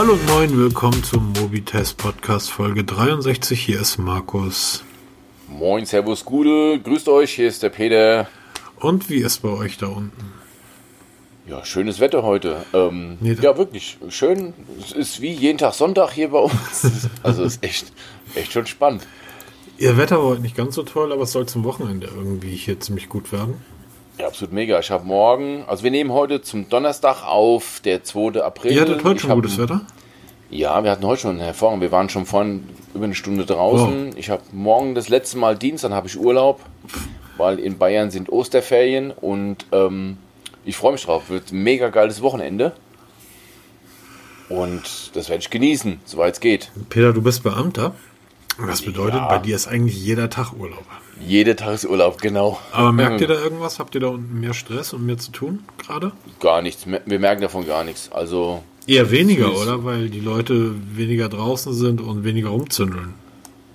Hallo und moin, willkommen zum Mobitest Podcast Folge 63. Hier ist Markus. Moin, Servus, Gude, grüßt euch, hier ist der Peter. Und wie ist bei euch da unten? Ja, schönes Wetter heute. Ähm, Nee, ja, wirklich schön. Es ist wie jeden Tag Sonntag hier bei uns. Also es ist echt, echt schon spannend. Ihr Wetter war heute nicht ganz so toll, aber es soll zum Wochenende irgendwie hier ziemlich gut werden. Ja, absolut mega. Ich habe morgen, also wir nehmen heute zum Donnerstag auf, der 2. April. Ihr hattet heute Ich schon hab- gutes Wetter? Ja, wir hatten heute schon hervorragend. Wir waren schon vorhin über eine Stunde draußen. Ich habe morgen das letzte Mal Dienst, dann habe ich Urlaub, weil in Bayern sind Osterferien und ähm, ich freue mich drauf. Wird ein mega geiles Wochenende. Und das werde ich genießen, soweit es geht. Peter, du bist Beamter. Was bedeutet, Ja. bei dir ist eigentlich jeder Tag Urlaub. Jeder Tag ist Urlaub, genau. Aber merkt ihr da irgendwas? Habt ihr da unten mehr Stress und mehr zu tun gerade? Gar nichts. Wir merken davon gar nichts. Also, Eher weniger, oder? Weil die Leute weniger draußen sind und weniger rumzündeln.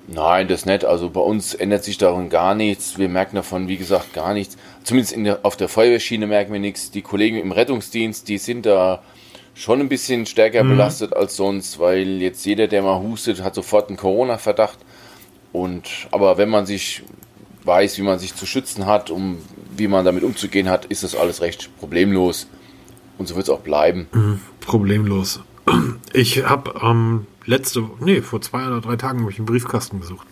nein, das nicht. Also bei uns ändert sich darin gar nichts. Wir merken davon, wie gesagt, gar nichts. Zumindest in der, auf der Feuerwehrschiene merken wir nichts. Die Kollegen im Rettungsdienst, die sind da schon ein bisschen stärker belastet als sonst, weil jetzt jeder, der mal hustet, hat sofort einen Corona-Verdacht. Und aber wenn man sich weiß, wie man sich zu schützen hat, um wie man damit umzugehen hat, ist das alles recht problemlos. Und so wird es auch bleiben. Problemlos. Ich habe ähm, letzte, nee, vor zwei oder drei Tagen habe ich einen Briefkasten gesucht.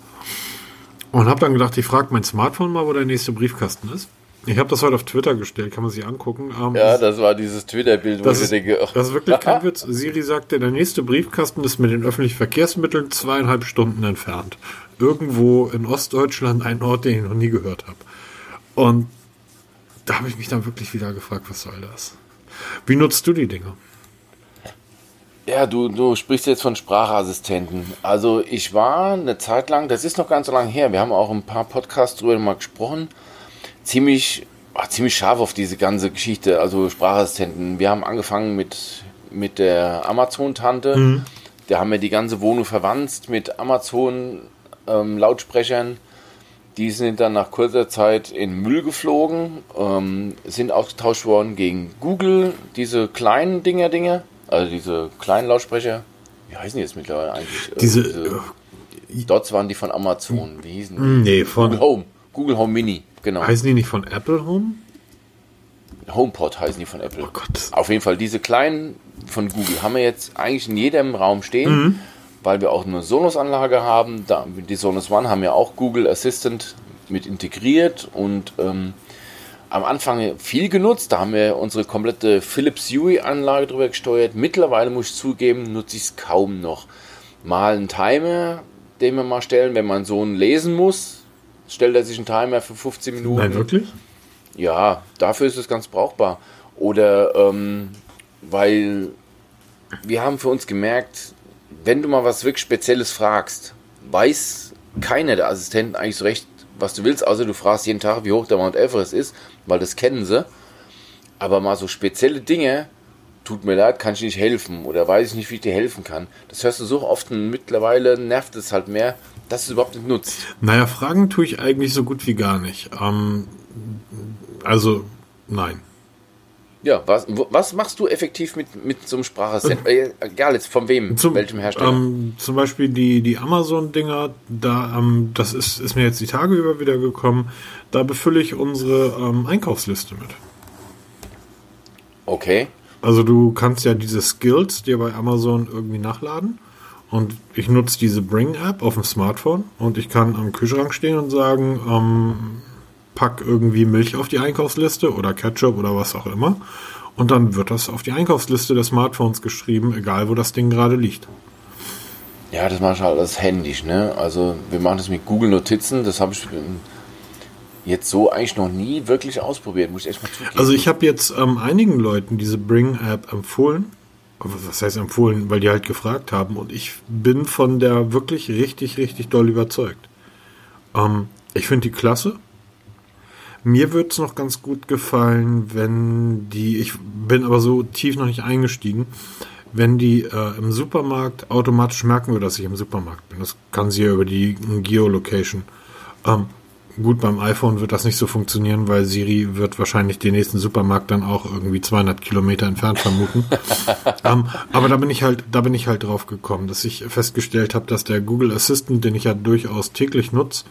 Und habe dann gedacht, ich frage mein Smartphone mal, wo der nächste Briefkasten ist. Ich habe das heute auf Twitter gestellt, kann man sich angucken. Ähm, Ja, das war dieses Twitter-Bild, wo das, ich ist, denke, ach, das ist wirklich kein Witz. Siri sagte, der nächste Briefkasten ist mit den öffentlichen Verkehrsmitteln zweieinhalb Stunden entfernt. Irgendwo in Ostdeutschland, ein Ort, den ich noch nie gehört habe. Und da habe ich mich dann wirklich wieder gefragt, was soll das? Wie nutzt du die Dinge? Ja, du, du sprichst jetzt von Sprachassistenten. Also ich war eine Zeit lang, das ist noch ganz so lange her, wir haben auch ein paar Podcasts drüber mal gesprochen, ziemlich, ah, ziemlich scharf auf diese ganze Geschichte, also Sprachassistenten. Wir haben angefangen mit, mit der Amazon-Tante, da haben wir die ganze Wohnung verwandt mit Amazon-Lautsprechern. die sind dann nach kurzer Zeit in Müll geflogen, ähm, sind ausgetauscht worden gegen Google, diese kleinen Dinger, Dinger, also diese kleinen Lautsprecher. Wie heißen die jetzt mittlerweile eigentlich? Äh, Diese, Dots waren die von Amazon. Wie hießen die? Nee, Google von, Home. Google Home Mini, genau. heißen die nicht von Apple Home? HomePod heißen die von Apple. Oh Gott. Auf jeden Fall, diese kleinen von Google haben wir jetzt eigentlich in jedem Raum stehen, weil wir auch eine Sonos-Anlage haben. Da, die Sonos One haben ja auch Google Assistant mit integriert und ähm, am Anfang viel genutzt. Da haben wir unsere komplette Philips Hue-Anlage drüber gesteuert. Mittlerweile muss ich zugeben, nutze ich es kaum noch. Mal einen Timer, den wir mal stellen, wenn mein Sohn lesen muss, stellt er sich einen Timer für 15 Minuten. Nein, wirklich? Ja, dafür ist es ganz brauchbar. Oder ähm, weil wir haben für uns gemerkt, wenn du mal was wirklich Spezielles fragst, weiß keiner der Assistenten eigentlich so recht, was du willst, außer du fragst jeden Tag, wie hoch der Mount Everest ist, weil das kennen sie. Aber mal so spezielle Dinge, tut mir leid, kann ich nicht helfen oder weiß ich nicht, wie ich dir helfen kann. Das hörst du so oft und mittlerweile nervt es halt mehr, dass du es überhaupt nicht nutzt. Naja, Fragen tue ich eigentlich so gut wie gar nicht. Ähm, also, nein. Ja, was, was machst du effektiv mit, mit so einem Sprachassistent? Äh, egal jetzt von wem, Zum, welchem Hersteller. Ähm, zum Beispiel die, die Amazon-Dinger, da, ähm, das ist, ist mir jetzt die Tage über wieder gekommen, da befülle ich unsere ähm, Einkaufsliste mit. okay. Also du kannst ja diese Skills dir bei Amazon irgendwie nachladen und ich nutze diese Bring-App auf dem Smartphone und ich kann am Kühlschrank stehen und sagen, ähm, pack irgendwie Milch auf die Einkaufsliste oder Ketchup oder was auch immer und dann wird das auf die Einkaufsliste des Smartphones geschrieben, egal wo das Ding gerade liegt. Ja, das mache ich halt alles händisch, ne? Also wir machen das mit Google Notizen, das habe ich jetzt so eigentlich noch nie wirklich ausprobiert, muss ich echt mal zugeben. Also ich habe jetzt ähm, einigen Leuten diese Bring-App empfohlen. Was heißt empfohlen? Weil die halt gefragt haben. Und ich bin von der wirklich richtig, richtig doll überzeugt. Ähm, ich finde die klasse. Mir wird es noch ganz gut gefallen, wenn die, ich bin aber so tief noch nicht eingestiegen, wenn die äh, im Supermarkt automatisch merken würde, dass ich im Supermarkt bin. Das kann sie ja über die Geolocation. Ähm, gut, beim iPhone wird das nicht so funktionieren, weil Siri wird wahrscheinlich den nächsten Supermarkt dann auch irgendwie 200 Kilometer entfernt vermuten. ähm, aber da bin ich halt, da bin ich halt drauf gekommen, dass ich festgestellt habe, dass der Google Assistant, den ich ja durchaus täglich nutze,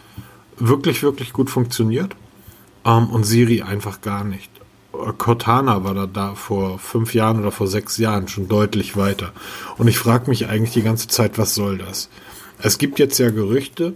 wirklich, wirklich gut funktioniert. Ähm, und Siri einfach gar nicht. Cortana war da, da vor fünf Jahren oder vor sechs Jahren schon deutlich weiter. Und ich frage mich eigentlich die ganze Zeit, was soll das? Es gibt jetzt ja Gerüchte,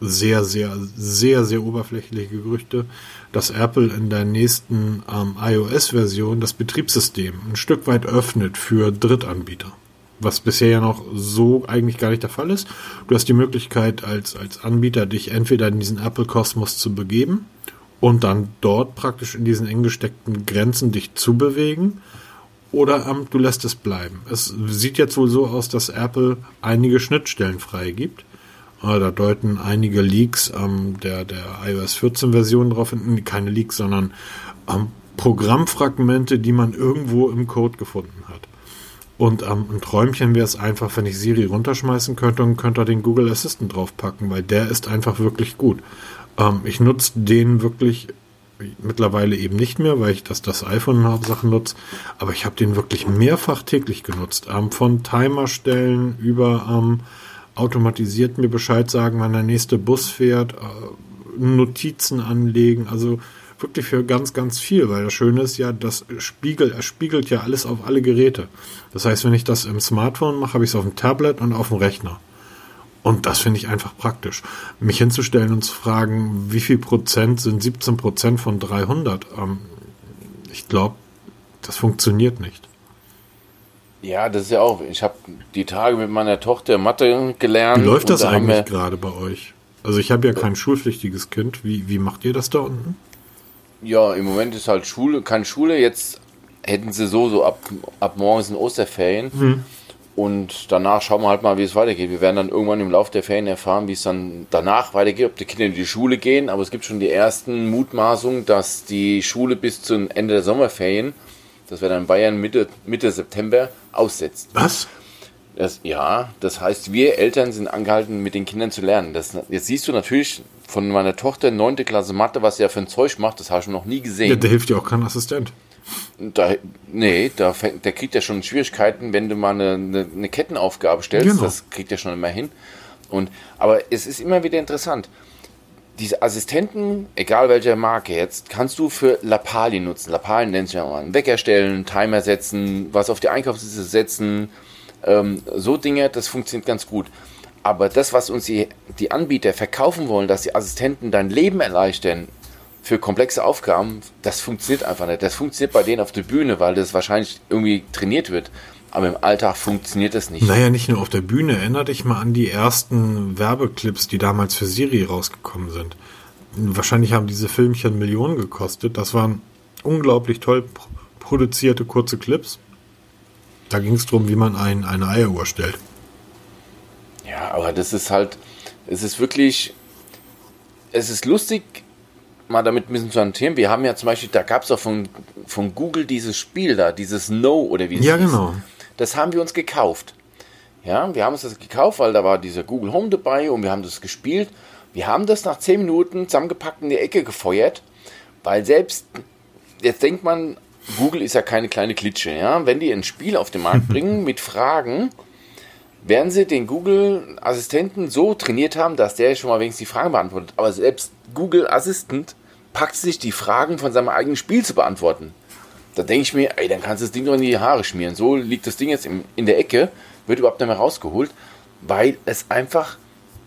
sehr, sehr, sehr, sehr oberflächliche Gerüchte, dass Apple in der nächsten ähm, iOS-Version das Betriebssystem ein Stück weit öffnet für Drittanbieter. Was bisher ja noch so eigentlich gar nicht der Fall ist. Du hast die Möglichkeit als, als Anbieter dich entweder in diesen Apple-Kosmos zu begeben und dann dort praktisch in diesen eng gesteckten Grenzen dich zu bewegen oder ähm, du lässt es bleiben. Es sieht jetzt wohl so aus, dass Apple einige Schnittstellen freigibt Ah, da deuten einige Leaks ähm, der, der iOS 14 Version drauf hin, keine Leaks, sondern ähm, Programmfragmente, die man irgendwo im Code gefunden hat. Und ähm, ein Träumchen wäre es einfach, wenn ich Siri runterschmeißen könnte und könnte den Google Assistant draufpacken, weil der ist einfach wirklich gut. Ähm, ich nutze den wirklich mittlerweile eben nicht mehr, weil ich das, das iPhone Hauptsache nutze, aber ich habe den wirklich mehrfach täglich genutzt. Ähm, von Timerstellen über ähm, automatisiert mir Bescheid sagen, wann der nächste Bus fährt, äh, Notizen anlegen, also wirklich für ganz, ganz viel, weil das Schöne ist ja, das spiegelt, er spiegelt ja alles auf alle Geräte. Das heißt, wenn ich das im Smartphone mache, habe ich es auf dem Tablet und auf dem Rechner. Und das finde ich einfach praktisch. Mich hinzustellen und zu fragen, wie viel Prozent sind 17 Prozent von 300? Ähm, ich glaube, das funktioniert nicht. Ja, das ist ja auch. Ich habe die Tage mit meiner Tochter Mathe gelernt. Wie läuft das da eigentlich gerade bei euch? Also ich habe ja kein schulpflichtiges Kind. Wie, wie macht ihr das da unten? Ja, im Moment ist halt Schule, keine Schule. Jetzt hätten sie so, so ab, ab morgens in Osterferien. Hm. Und danach schauen wir halt mal, wie es weitergeht. Wir werden dann irgendwann im Laufe der Ferien erfahren, wie es dann danach weitergeht, ob die Kinder in die Schule gehen. Aber es gibt schon die ersten Mutmaßungen, dass die Schule bis zum Ende der Sommerferien das wäre dann Bayern Mitte, Mitte September, aussetzt. Was? Das, ja, das heißt, wir Eltern sind angehalten, mit den Kindern zu lernen. Das, jetzt siehst du natürlich von meiner Tochter 9. Klasse Mathe, was sie ja für ein Zeug macht, das habe ich noch nie gesehen. Ja, da hilft dir auch kein Assistent. Da, nee, da, der kriegt ja schon Schwierigkeiten, wenn du mal eine, eine, eine Kettenaufgabe stellst. Genau. Das kriegt er schon immer hin. Und, aber es ist immer wieder interessant diese Assistenten, egal welcher Marke jetzt, kannst du für Lappalien nutzen. Lappalien nennt sich ja mal einen Wecker stellen, Timer setzen, was auf die Einkaufsliste setzen. Ähm, so Dinge, das funktioniert ganz gut. Aber das, was uns die, die Anbieter verkaufen wollen, dass die Assistenten dein Leben erleichtern für komplexe Aufgaben, das funktioniert einfach nicht. Das funktioniert bei denen auf der Bühne, weil das wahrscheinlich irgendwie trainiert wird. Aber im Alltag funktioniert das nicht. Naja, nicht nur auf der Bühne. Erinner dich mal an die ersten Werbeclips, die damals für Siri rausgekommen sind. Wahrscheinlich haben diese Filmchen Millionen gekostet. Das waren unglaublich toll produzierte kurze Clips. Da ging es darum, wie man ein, eine Eieruhr stellt. Ja, aber das ist halt, es ist wirklich, es ist lustig, mal damit ein bisschen zu hantieren. Wir haben ja zum Beispiel, da gab es auch von, von Google dieses Spiel da, dieses No oder wie es Ja, hieß. genau das haben wir uns gekauft. Ja, wir haben uns das gekauft, weil da war dieser Google Home dabei und wir haben das gespielt. Wir haben das nach 10 Minuten zusammengepackt in die Ecke gefeuert, weil selbst, jetzt denkt man, Google ist ja keine kleine Klitsche, ja. Wenn die ein Spiel auf den Markt bringen mit Fragen, werden sie den Google-Assistenten so trainiert haben, dass der schon mal wenigstens die Fragen beantwortet. Aber selbst Google Assistant packt sich die Fragen von seinem eigenen Spiel zu beantworten. Da denke ich mir, ey, dann kannst du das Ding doch in die Haare schmieren. So liegt das Ding jetzt im, in der Ecke, wird überhaupt nicht mehr rausgeholt, weil es einfach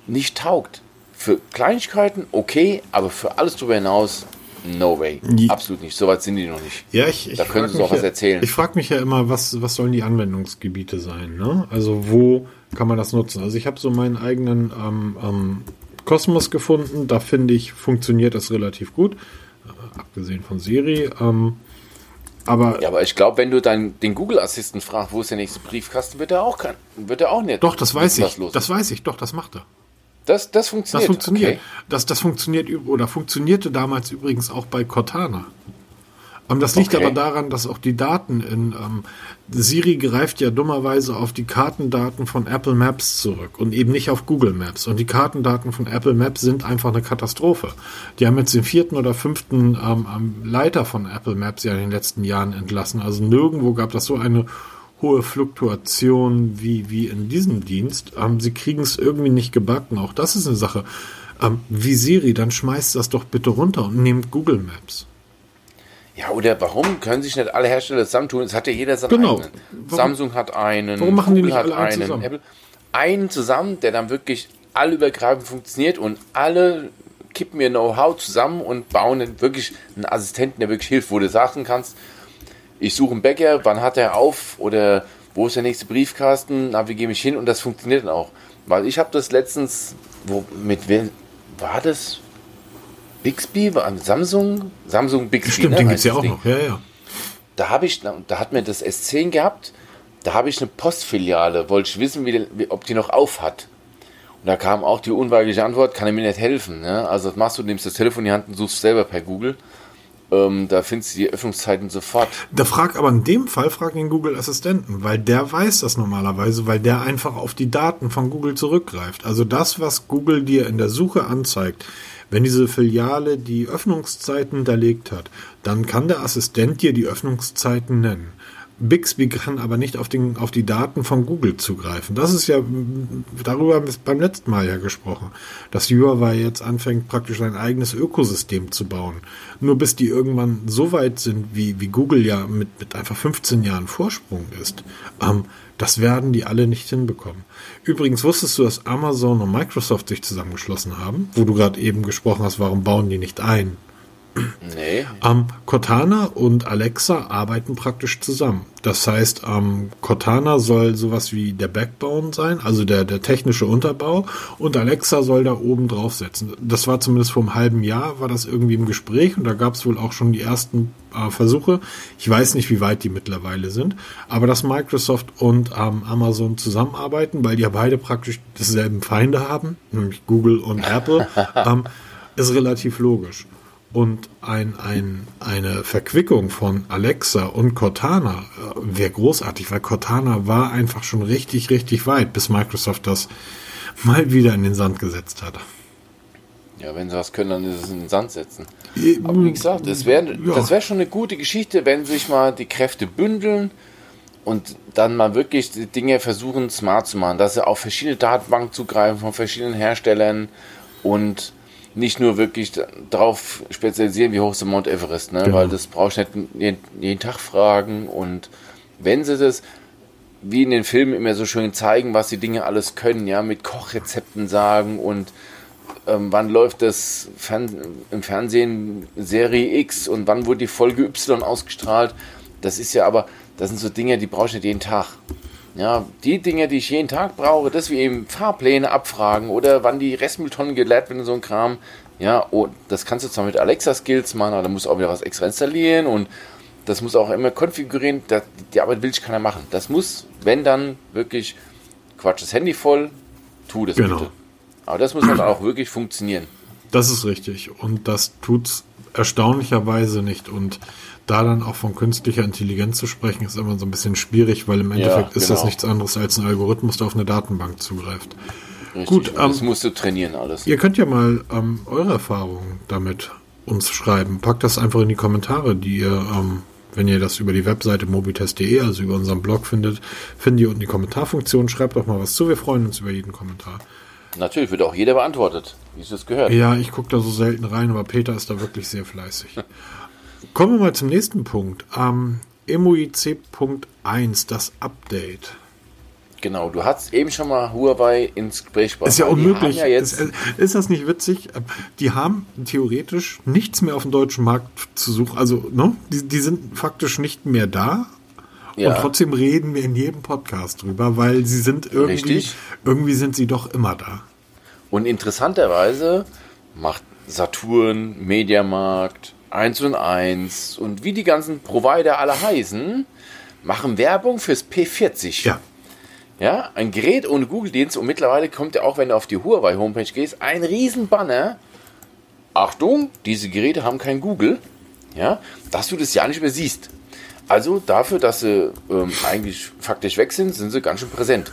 nicht taugt. Für Kleinigkeiten okay, aber für alles darüber hinaus No way. Absolut nicht. Soweit sind die noch nicht. Ja, ich, ich da können sie auch was erzählen. Ich frage mich ja immer, was, was sollen die Anwendungsgebiete sein? Ne? Also wo kann man das nutzen? Also ich habe so meinen eigenen ähm, ähm, Kosmos gefunden. Da finde ich, funktioniert das relativ gut. Äh, abgesehen von Siri. Ähm, aber, ja, aber ich glaube, wenn du dann den Google Assistent fragst, wo ist der nächste Briefkasten, wird er auch kann, wird er auch nicht. Doch, das weiß ich. Das weiß ich. Doch, das macht er. Das, das funktioniert. Das funktioniert. Okay. Das, das funktioniert oder funktionierte damals übrigens auch bei Cortana. Ähm, das liegt okay. aber daran, dass auch die Daten in ähm, Siri greift ja dummerweise auf die Kartendaten von Apple Maps zurück und eben nicht auf Google Maps. Und die Kartendaten von Apple Maps sind einfach eine Katastrophe. Die haben jetzt den vierten oder fünften ähm, Leiter von Apple Maps ja in den letzten Jahren entlassen. Also nirgendwo gab das so eine hohe Fluktuation wie, wie in diesem Dienst. Ähm, sie kriegen es irgendwie nicht gebacken. Auch das ist eine Sache. Ähm, wie Siri, dann schmeißt das doch bitte runter und nehmt Google Maps. Ja, oder warum können sich nicht alle Hersteller zusammentun? Es hat ja jeder seinen genau. eigenen. Warum, Samsung hat einen, warum machen Google die nicht hat alle einen, zusammen? Apple. Einen zusammen, der dann wirklich allübergreifend funktioniert und alle kippen ihr Know-how zusammen und bauen dann wirklich einen Assistenten, der wirklich hilft, wo du sagen kannst, ich suche einen Bäcker, wann hat er auf oder wo ist der nächste Briefkasten, navigiere mich hin und das funktioniert dann auch. Weil ich habe das letztens, wo, mit wem war das? Bixby, war Samsung, Samsung Bixby. Stimmt, ne, den gibt es ja auch Ding. noch, ja, ja. Da habe ich, da hat mir das S10 gehabt, da habe ich eine Postfiliale, wollte ich wissen, wie, wie, ob die noch auf hat. Und da kam auch die unweigerliche Antwort, kann er mir nicht helfen. Ne? Also was machst du, nimmst das Telefon in die Hand und suchst selber per Google. Ähm, da findest du die Öffnungszeiten sofort. Da frag aber in dem Fall frag den Google Assistenten, weil der weiß das normalerweise, weil der einfach auf die Daten von Google zurückgreift. Also das, was Google dir in der Suche anzeigt, wenn diese Filiale die Öffnungszeiten hinterlegt hat, dann kann der Assistent dir die Öffnungszeiten nennen. Bixby kann aber nicht auf, den, auf die Daten von Google zugreifen. Das ist ja, darüber haben wir beim letzten Mal ja gesprochen, dass Huawei jetzt anfängt, praktisch ein eigenes Ökosystem zu bauen. Nur bis die irgendwann so weit sind, wie, wie Google ja mit, mit einfach 15 Jahren Vorsprung ist, ähm, das werden die alle nicht hinbekommen. Übrigens wusstest du, dass Amazon und Microsoft sich zusammengeschlossen haben, wo du gerade eben gesprochen hast, warum bauen die nicht ein? Nee. Ähm, Cortana und Alexa arbeiten praktisch zusammen. Das heißt, ähm, Cortana soll sowas wie der Backbone sein, also der, der technische Unterbau, und Alexa soll da oben draufsetzen. Das war zumindest vor einem halben Jahr, war das irgendwie im Gespräch und da gab es wohl auch schon die ersten äh, Versuche. Ich weiß nicht, wie weit die mittlerweile sind, aber dass Microsoft und ähm, Amazon zusammenarbeiten, weil die ja beide praktisch dieselben Feinde haben, nämlich Google und Apple, ähm, ist relativ logisch. Und ein, ein, eine Verquickung von Alexa und Cortana äh, wäre großartig, weil Cortana war einfach schon richtig, richtig weit, bis Microsoft das mal wieder in den Sand gesetzt hat. Ja, wenn sie was können, dann ist es in den Sand setzen. Aber wie gesagt, das wäre ja. wär schon eine gute Geschichte, wenn sich mal die Kräfte bündeln und dann mal wirklich die Dinge versuchen, smart zu machen, dass sie auf verschiedene Datenbanken zugreifen von verschiedenen Herstellern und nicht nur wirklich darauf spezialisieren, wie hoch ist der Mount Everest, ne? Genau. weil das brauchst du nicht jeden, jeden Tag fragen und wenn sie das wie in den Filmen immer so schön zeigen, was die Dinge alles können, ja, mit Kochrezepten sagen und ähm, wann läuft das Fern im Fernsehen Serie X und wann wurde die Folge Y ausgestrahlt. Das ist ja aber, das sind so Dinge, die brauchst du nicht jeden Tag. Ja, die Dinge, die ich jeden Tag brauche, dass wir eben Fahrpläne abfragen oder wann die Restmülltonnen geleert werden, so ein Kram. Ja, oh, das kannst du zwar mit Alexa-Skills machen, aber da musst du auch wieder was extra installieren und das muss auch immer konfigurieren. Das, die Arbeit will ich keiner machen. Das muss, wenn dann wirklich, Quatsch, das Handy voll, tu das genau. bitte. Aber das muss halt auch wirklich funktionieren. Das ist richtig. Und das tut's erstaunlicherweise nicht. Und da dann auch von künstlicher Intelligenz zu sprechen, ist immer so ein bisschen schwierig, weil im Endeffekt ja, ist das genau. nichts anderes als ein Algorithmus, der auf eine Datenbank zugreift. Richtig, Gut, ähm, das musst du trainieren alles. Ihr könnt ja mal ähm, eure Erfahrungen damit uns schreiben. Packt das einfach in die Kommentare, die ihr, ähm, wenn ihr das über die Webseite mobitest.de, also über unseren Blog findet, findet ihr unten die Kommentarfunktion. Schreibt doch mal was zu. Wir freuen uns über jeden Kommentar. Natürlich wird auch jeder beantwortet, wie es das gehört. Ja, ich gucke da so selten rein, aber Peter ist da wirklich sehr fleißig. Kommen wir mal zum nächsten Punkt. Ähm, MUIC.1, das Update. Genau, du hast eben schon mal Huawei ins Gespräch gebracht. Ist ja unmöglich. Ja ist, ist, das nicht witzig? Die haben theoretisch nichts mehr auf dem deutschen Markt zu suchen. Also, ne? die, die sind faktisch nicht mehr da. Ja. Und trotzdem reden wir in jedem Podcast drüber, weil sie sind irgendwie, Richtig. irgendwie sind sie doch immer da. Und interessanterweise macht Saturn, Mediamarkt, 1 und 1 und wie die ganzen Provider alle heißen, machen Werbung fürs P40. Ja. Ja, ein Gerät ohne Google-Dienst und mittlerweile kommt ja auch, wenn du auf die Huawei-Homepage gehst, ein riesen Banner. Achtung, diese Geräte haben kein Google. Ja, dass du das ja nicht mehr siehst. Also dafür, dass sie ähm, eigentlich faktisch weg sind, sind sie ganz schön präsent.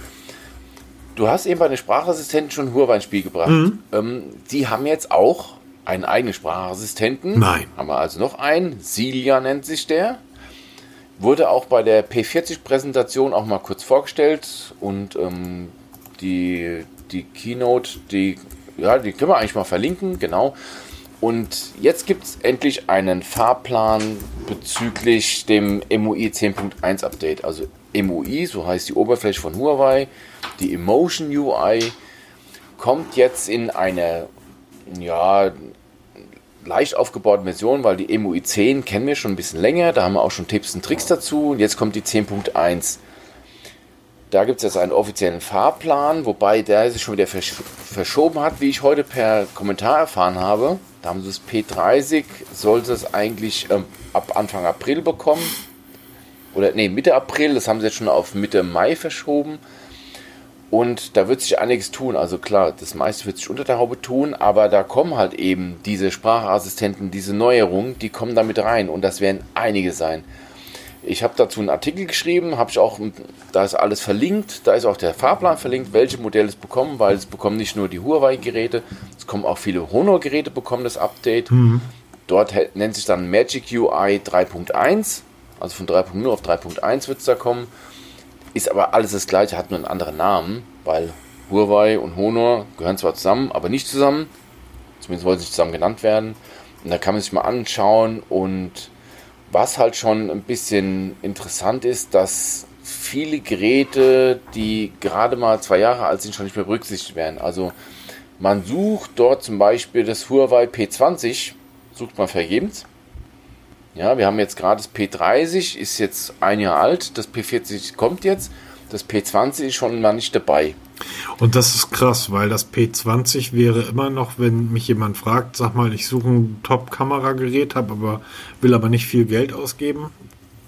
Du hast eben bei den Sprachassistenten schon Huawei ins Spiel gebracht. Mhm. Ähm, die haben jetzt auch einen eigenen Sprachassistenten. Nein. Haben wir also noch einen. Silia nennt sich der. Wurde auch bei der P40-Präsentation auch mal kurz vorgestellt und ähm, die, die Keynote, die, ja, die können wir eigentlich mal verlinken, genau. Und jetzt gibt es endlich einen Fahrplan bezüglich dem MUI 10.1 Update. Also MUI, so heißt die Oberfläche von Huawei, die Emotion UI, kommt jetzt in eine ja, leicht aufgebaute Version, weil die MUI 10 kennen wir schon ein bisschen länger, da haben wir auch schon Tipps und Tricks dazu. Und jetzt kommt die 10.1. Da gibt es jetzt einen offiziellen Fahrplan, wobei der sich schon wieder versch verschoben hat, wie ich heute per Kommentar erfahren habe. Da haben sie das P30, sollte es eigentlich ähm, ab Anfang April bekommen. Oder nee, Mitte April, das haben sie jetzt schon auf Mitte Mai verschoben. Und da wird sich einiges tun. Also klar, das meiste wird sich unter der Haube tun, aber da kommen halt eben diese Sprachassistenten, diese Neuerungen, die kommen damit rein und das werden einige sein. Ich habe dazu einen Artikel geschrieben, habe ich auch, da ist alles verlinkt, da ist auch der Fahrplan verlinkt, welche Modelle es bekommen, weil es bekommen nicht nur die Huawei-Geräte, es kommen auch viele Honor-Geräte bekommen das Update. Dort nennt sich dann Magic UI 3.1, also von 3.0 auf 3.1 wird es da kommen. Ist aber alles das gleiche, hat nur einen anderen Namen, weil Huawei und Honor gehören zwar zusammen, aber nicht zusammen. Zumindest wollen sie nicht zusammen genannt werden. Und da kann man sich mal anschauen. Und was halt schon ein bisschen interessant ist, dass viele Geräte, die gerade mal zwei Jahre alt sind, schon nicht mehr berücksichtigt werden. Also man sucht dort zum Beispiel das Huawei P20, sucht man vergebens. Ja, wir haben jetzt gerade das P30, ist jetzt ein Jahr alt, das P40 kommt jetzt, das P20 ist schon mal nicht dabei. Und das ist krass, weil das P20 wäre immer noch, wenn mich jemand fragt, sag mal, ich suche ein Top-Kameragerät, habe aber will aber nicht viel Geld ausgeben.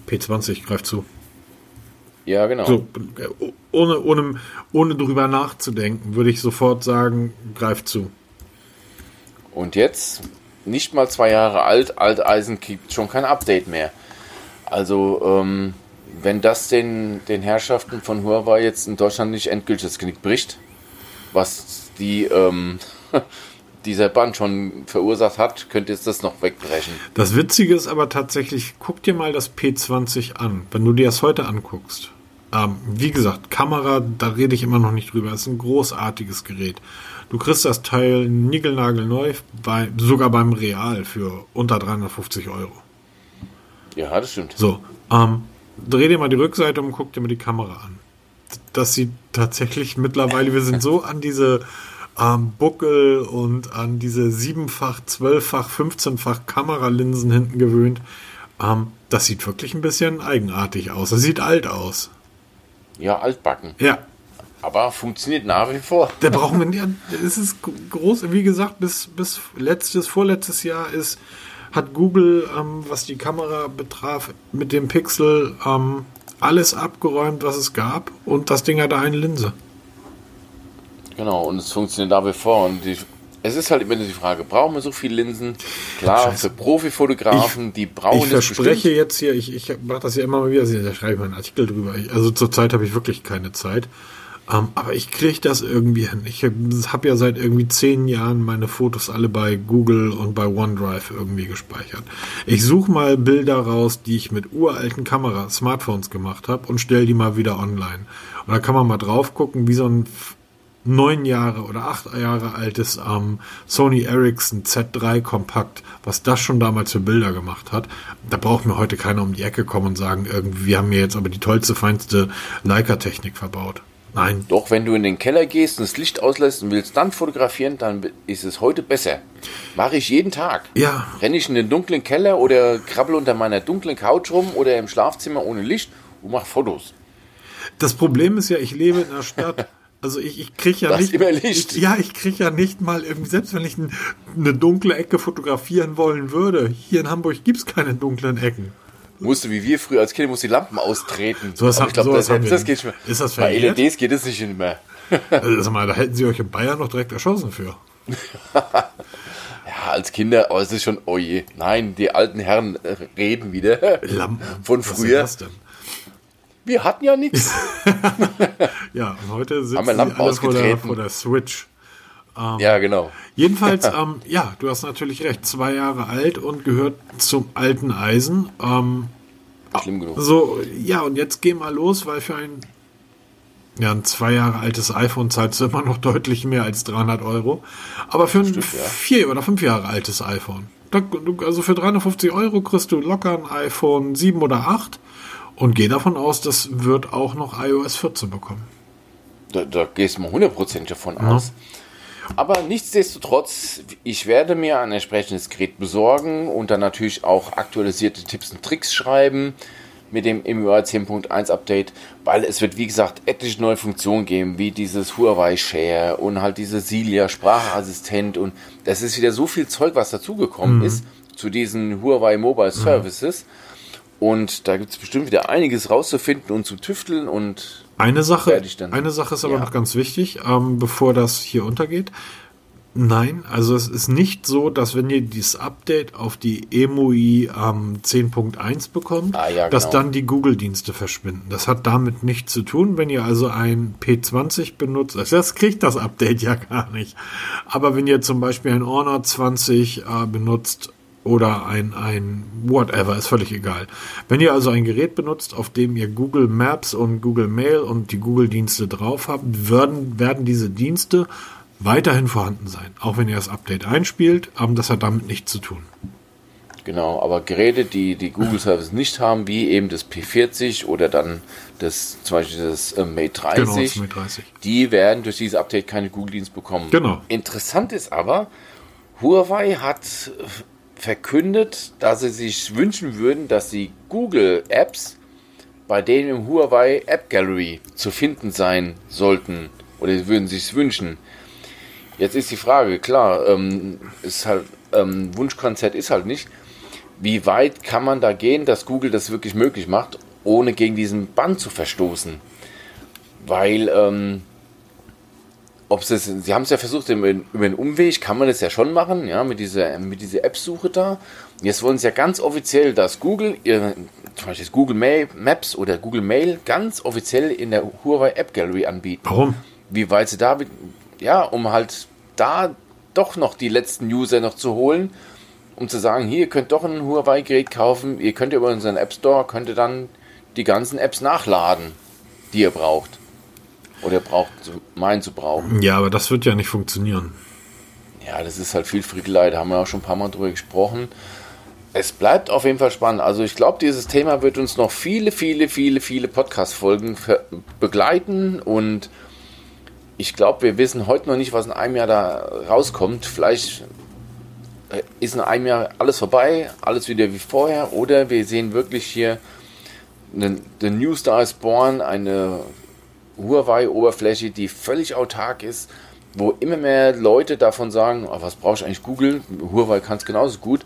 P20 greift zu. Ja, genau. So, äh, ohne, ohne, ohne drüber nachzudenken, würde ich sofort sagen, greift zu. Und jetzt, nicht mal zwei Jahre alt, Alteisen gibt schon kein Update mehr. Also, ähm, wenn das den, den Herrschaften von Huawei jetzt in Deutschland nicht endgültig das Knick bricht, was die, ähm, dieser Band schon verursacht hat, könnte jetzt das noch wegbrechen. Das Witzige ist aber tatsächlich, guck dir mal das P20 an, wenn du dir das heute anguckst. Ähm, wie gesagt, Kamera, da rede ich immer noch nicht drüber. Ist ein großartiges Gerät. Du kriegst das Teil niegelnagelneu, bei, sogar beim Real für unter 350 Euro. Ja, das stimmt. So, ähm, dreh dir mal die Rückseite um und guck dir mal die Kamera an. Das sieht tatsächlich mittlerweile, wir sind so an diese ähm, Buckel und an diese siebenfach, zwölffach, 15-fach Kameralinsen hinten gewöhnt. Ähm, das sieht wirklich ein bisschen eigenartig aus. Das sieht alt aus. Ja, altbacken. Ja, Aber funktioniert nach wie vor. Da brauchen wir ja, es ist groß, wie gesagt, bis, bis letztes, vorletztes Jahr ist, hat Google, ähm, was die Kamera betraf, mit dem Pixel ähm, alles abgeräumt, was es gab und das Ding hatte eine Linse. Genau, und es funktioniert nach wie vor. Und die, es ist halt immer die Frage, brauchen wir so viele Linsen? Klar, Scheiße. für Profifotografen, die brauchen Ich verspreche jetzt hier, ich, ich mache das ja immer mal wieder, da schreibe ich mal einen Artikel drüber. Ich, also zurzeit habe ich wirklich keine Zeit. Ähm, aber ich kriege das irgendwie hin. Ich habe ja seit irgendwie zehn Jahren meine Fotos alle bei Google und bei OneDrive irgendwie gespeichert. Ich suche mal Bilder raus, die ich mit uralten Kamera, Smartphones gemacht habe und stelle die mal wieder online. Und da kann man mal drauf gucken, wie so ein neun Jahre oder acht Jahre altes ähm, Sony Ericsson Z3 Kompakt, was das schon damals für Bilder gemacht hat. Da braucht mir heute keiner um die Ecke kommen und sagen, irgendwie, wir haben mir jetzt aber die tollste, feinste Leica-Technik verbaut. Nein, Doch wenn du in den Keller gehst und das Licht auslässt und willst dann fotografieren, dann ist es heute besser. Mache ich jeden Tag. ja, Renne ich in den dunklen Keller oder krabbel unter meiner dunklen Couch rum oder im Schlafzimmer ohne Licht und mache Fotos. das Problem ist ja, ich lebe in einer Stadt. Also ich, ich kriege ja Da ist nicht. immer Licht. Ich, ja, ich kriege ja nicht mal irgendwie, selbst wenn ich eine dunkle Ecke fotografieren wollen würde. Hier in Hamburg gibt es keine dunklen Ecken. Musste wie wir früher als Kinder, musst die Lampen austreten. Sowas Aber haben- ich glaube, sowas das, haben wir das nicht. geht schon. Ist das Bei? LEDs geht es nicht mehr. Also mal, da hätten sie euch in Bayern noch direkt erschossen für. als Kinder, aber es ist schon, oh je. Nein, die alten Herren reden wieder Lampen. von Was ist früher. das denn? Wir hatten ja nichts. Ja, und heute sitzen Haben wir Lampen alle vor der, ausgetreten? vor der Switch. Ja, genau. Jedenfalls, ähm, ja, du hast natürlich recht, zwei Jahre alt und gehört zum alten Eisen. Ähm, Schlimm genug. so, ja, und jetzt geh mal los, weil für ein, ja, ein zwei Jahre altes iPhone zahlst du immer noch deutlich mehr als 300 Euro. Aber für ein Stimmt, ja. vier oder fünf Jahre altes iPhone, also für 350 Euro kriegst du locker ein iPhone 7 oder 8 und geh davon aus, das wird auch noch iOS 14 bekommen. Da, da gehst du mal hundertprozentig davon aus. Aber nichtsdestotrotz, ich werde mir ein entsprechendes Gerät besorgen und dann natürlich auch aktualisierte Tipps und Tricks schreiben mit dem MUI 10.1 Update, weil es wird wie gesagt etliche neue Funktionen geben, wie dieses Huawei Share und halt diese Silia Sprachassistent und das ist wieder so viel Zeug, was dazugekommen ist zu diesen Huawei Mobile Services. Und da gibt es bestimmt wieder einiges rauszufinden und zu tüfteln und Eine Sache, eine Sache ist aber Ja. noch ganz wichtig, ähm, bevor das hier untergeht. Nein, also es ist nicht so, dass wenn ihr dieses Update auf die EMUI ähm, 10.1 bekommt, Ah, ja, dass genau. dann die Google-Dienste verschwinden. Das hat damit nichts zu tun. Wenn ihr also ein P20 benutzt, also das kriegt das Update ja gar nicht. Aber wenn ihr zum Beispiel ein Honor 20 äh, benutzt oder ein, ein whatever, ist völlig egal. Wenn ihr also ein Gerät benutzt, auf dem ihr Google Maps und Google Mail und die Google-Dienste drauf habt, werden, werden diese Dienste weiterhin vorhanden sein. Auch wenn ihr das Update einspielt, aber das hat damit nichts zu tun. Genau, aber Geräte, die die Google Service nicht haben, wie eben das P40 oder dann das zum Beispiel das äh, Mate 30, Genau, das Mate 30. die werden durch dieses Update keine Google-Dienst bekommen. Genau. Interessant ist aber, Huawei hat verkündet, dass sie sich wünschen würden, dass die Google-Apps bei denen im Huawei App Gallery zu finden sein sollten oder sie würden sich wünschen. Jetzt ist die Frage, klar, ähm, ist halt, ähm, Wunschkonzert ist halt nicht. Wie weit kann man da gehen, dass Google das wirklich möglich macht, ohne gegen diesen Bann zu verstoßen? Weil, ähm, ob es das, sie haben es ja versucht, über, einen Umweg kann man das ja schon machen, ja, mit dieser, mit dieser App-Suche da. Jetzt wollen sie ja ganz offiziell, dass Google, ihr, zum Beispiel Google Mail, Maps oder Google Mail ganz offiziell in der Huawei App Gallery anbieten Warum? wie weit sie da, ja, um halt da doch noch die letzten User noch zu holen, um zu sagen, hier, ihr könnt doch ein Huawei-Gerät kaufen, ihr könnt über unseren App Store, könnt ihr dann die ganzen Apps nachladen, die ihr braucht. Oder braucht, meinen zu brauchen. Ja, aber das wird ja nicht funktionieren. Ja, das ist halt viel Frickelei, da haben wir auch schon ein paar Mal drüber gesprochen. Es bleibt auf jeden Fall spannend. Also ich glaube, dieses Thema wird uns noch viele, viele, viele, viele Podcast-Folgen begleiten und ich glaube, wir wissen heute noch nicht, was in einem Jahr da rauskommt. Vielleicht äh, ist in einem Jahr alles vorbei, alles wieder wie vorher oder wir sehen wirklich hier The New Star is Born, eine Huawei-Oberfläche, die völlig autark ist, wo immer mehr Leute davon sagen, oh, was brauche ich eigentlich Google? Huawei kann es genauso gut.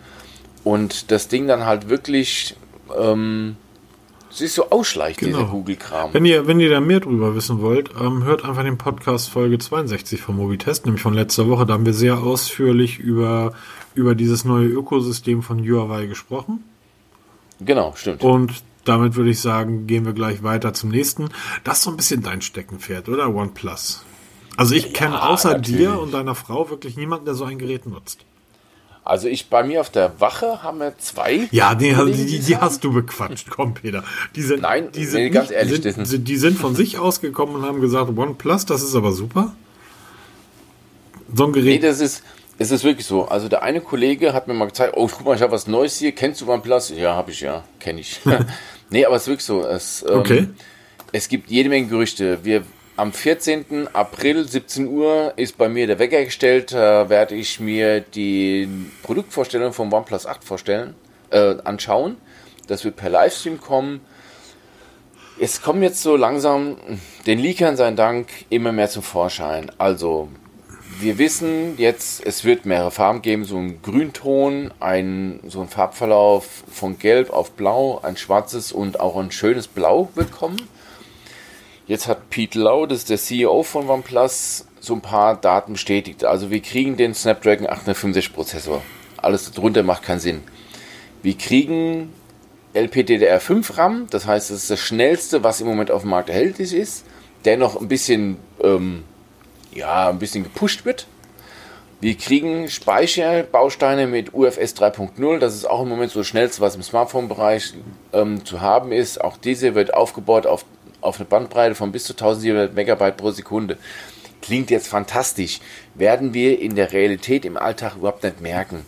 Und das Ding dann halt wirklich ähm, sich so ausschleicht, dieser Genau. Google-Kram. Wenn ihr, wenn ihr da mehr drüber wissen wollt, ähm, hört einfach den Podcast Folge 62 vom Mobitest, nämlich von letzter Woche. Da haben wir sehr ausführlich über, über dieses neue Ökosystem von Huawei gesprochen. Genau, stimmt. Und damit würde ich sagen, gehen wir gleich weiter zum nächsten. Das ist so ein bisschen dein Steckenpferd, oder? OnePlus. Also ich kenne außer natürlich. dir und deiner Frau wirklich niemanden, der so ein Gerät nutzt. Also ich bei mir auf der Wache haben wir zwei. Ja, die, die, die, die hast du bequatscht. Komm, Peter. Die sind, Nein, die sind nee, ganz ehrlich, das sind, die sind von sich ausgekommen und haben gesagt, OnePlus, das ist aber super. So ein Nee, Gerät. das ist, es ist wirklich so. Also der eine Kollege hat mir mal gezeigt, oh, guck mal, ich habe was Neues hier. Kennst du OnePlus? Ja, habe ich ja, kenne ich. nee, aber es ist wirklich so. Es, ähm, Okay. es gibt jede Menge Gerüchte. Wir am 14. April 17 Uhr ist bei mir der Wecker gestellt. Da werde ich mir die Produktvorstellung vom OnePlus 8 vorstellen, äh, anschauen. Das wird per Livestream kommen. Es kommen jetzt so langsam den Leakern sein Dank immer mehr zum Vorschein. Also wir wissen jetzt, es wird mehrere Farben geben, so ein Grünton, ein, so ein Farbverlauf von Gelb auf Blau, ein schwarzes und auch ein schönes Blau wird kommen. Jetzt hat Pete Lau, das ist der CEO von OnePlus, so ein paar Daten bestätigt. Also wir kriegen den Snapdragon 865 Prozessor. Alles darunter macht keinen Sinn. Wir kriegen LPDDR5 RAM, das heißt, es ist das schnellste, was im Moment auf dem Markt erhältlich ist, der noch ein bisschen, ähm, ja, ein bisschen gepusht wird. Wir kriegen Speicherbausteine mit UFS 3.0, das ist auch im Moment so das schnellste, was im Smartphone-Bereich ähm, zu haben ist. Auch diese wird aufgebaut auf, auf eine Bandbreite von bis zu 1700 Megabyte pro Sekunde. Klingt jetzt fantastisch, werden wir in der Realität im Alltag überhaupt nicht merken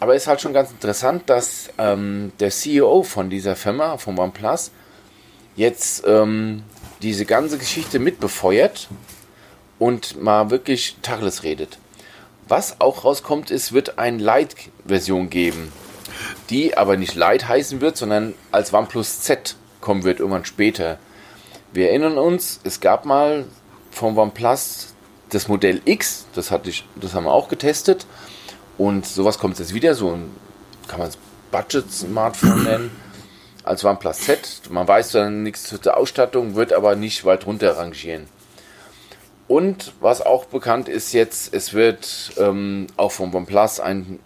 aber ist halt schon ganz interessant, dass ähm, der CEO von dieser Firma, von OnePlus, jetzt ähm, diese ganze Geschichte mitbefeuert und mal wirklich Tacheles redet. Was auch rauskommt, ist, wird eine Lite-Version geben, die aber nicht Lite heißen wird, sondern als OnePlus Z kommen wird irgendwann später. Wir erinnern uns, es gab mal vom OnePlus das Modell X, das, hatte ich, das haben wir auch getestet. Und sowas kommt jetzt wieder, so ein, kann man es Budget-Smartphone nennen, als OnePlus Z. Man weiß dann nichts zu der Ausstattung, wird aber nicht weit runter rangieren. Und was auch bekannt ist jetzt, es wird ähm, auch vom OnePlus ein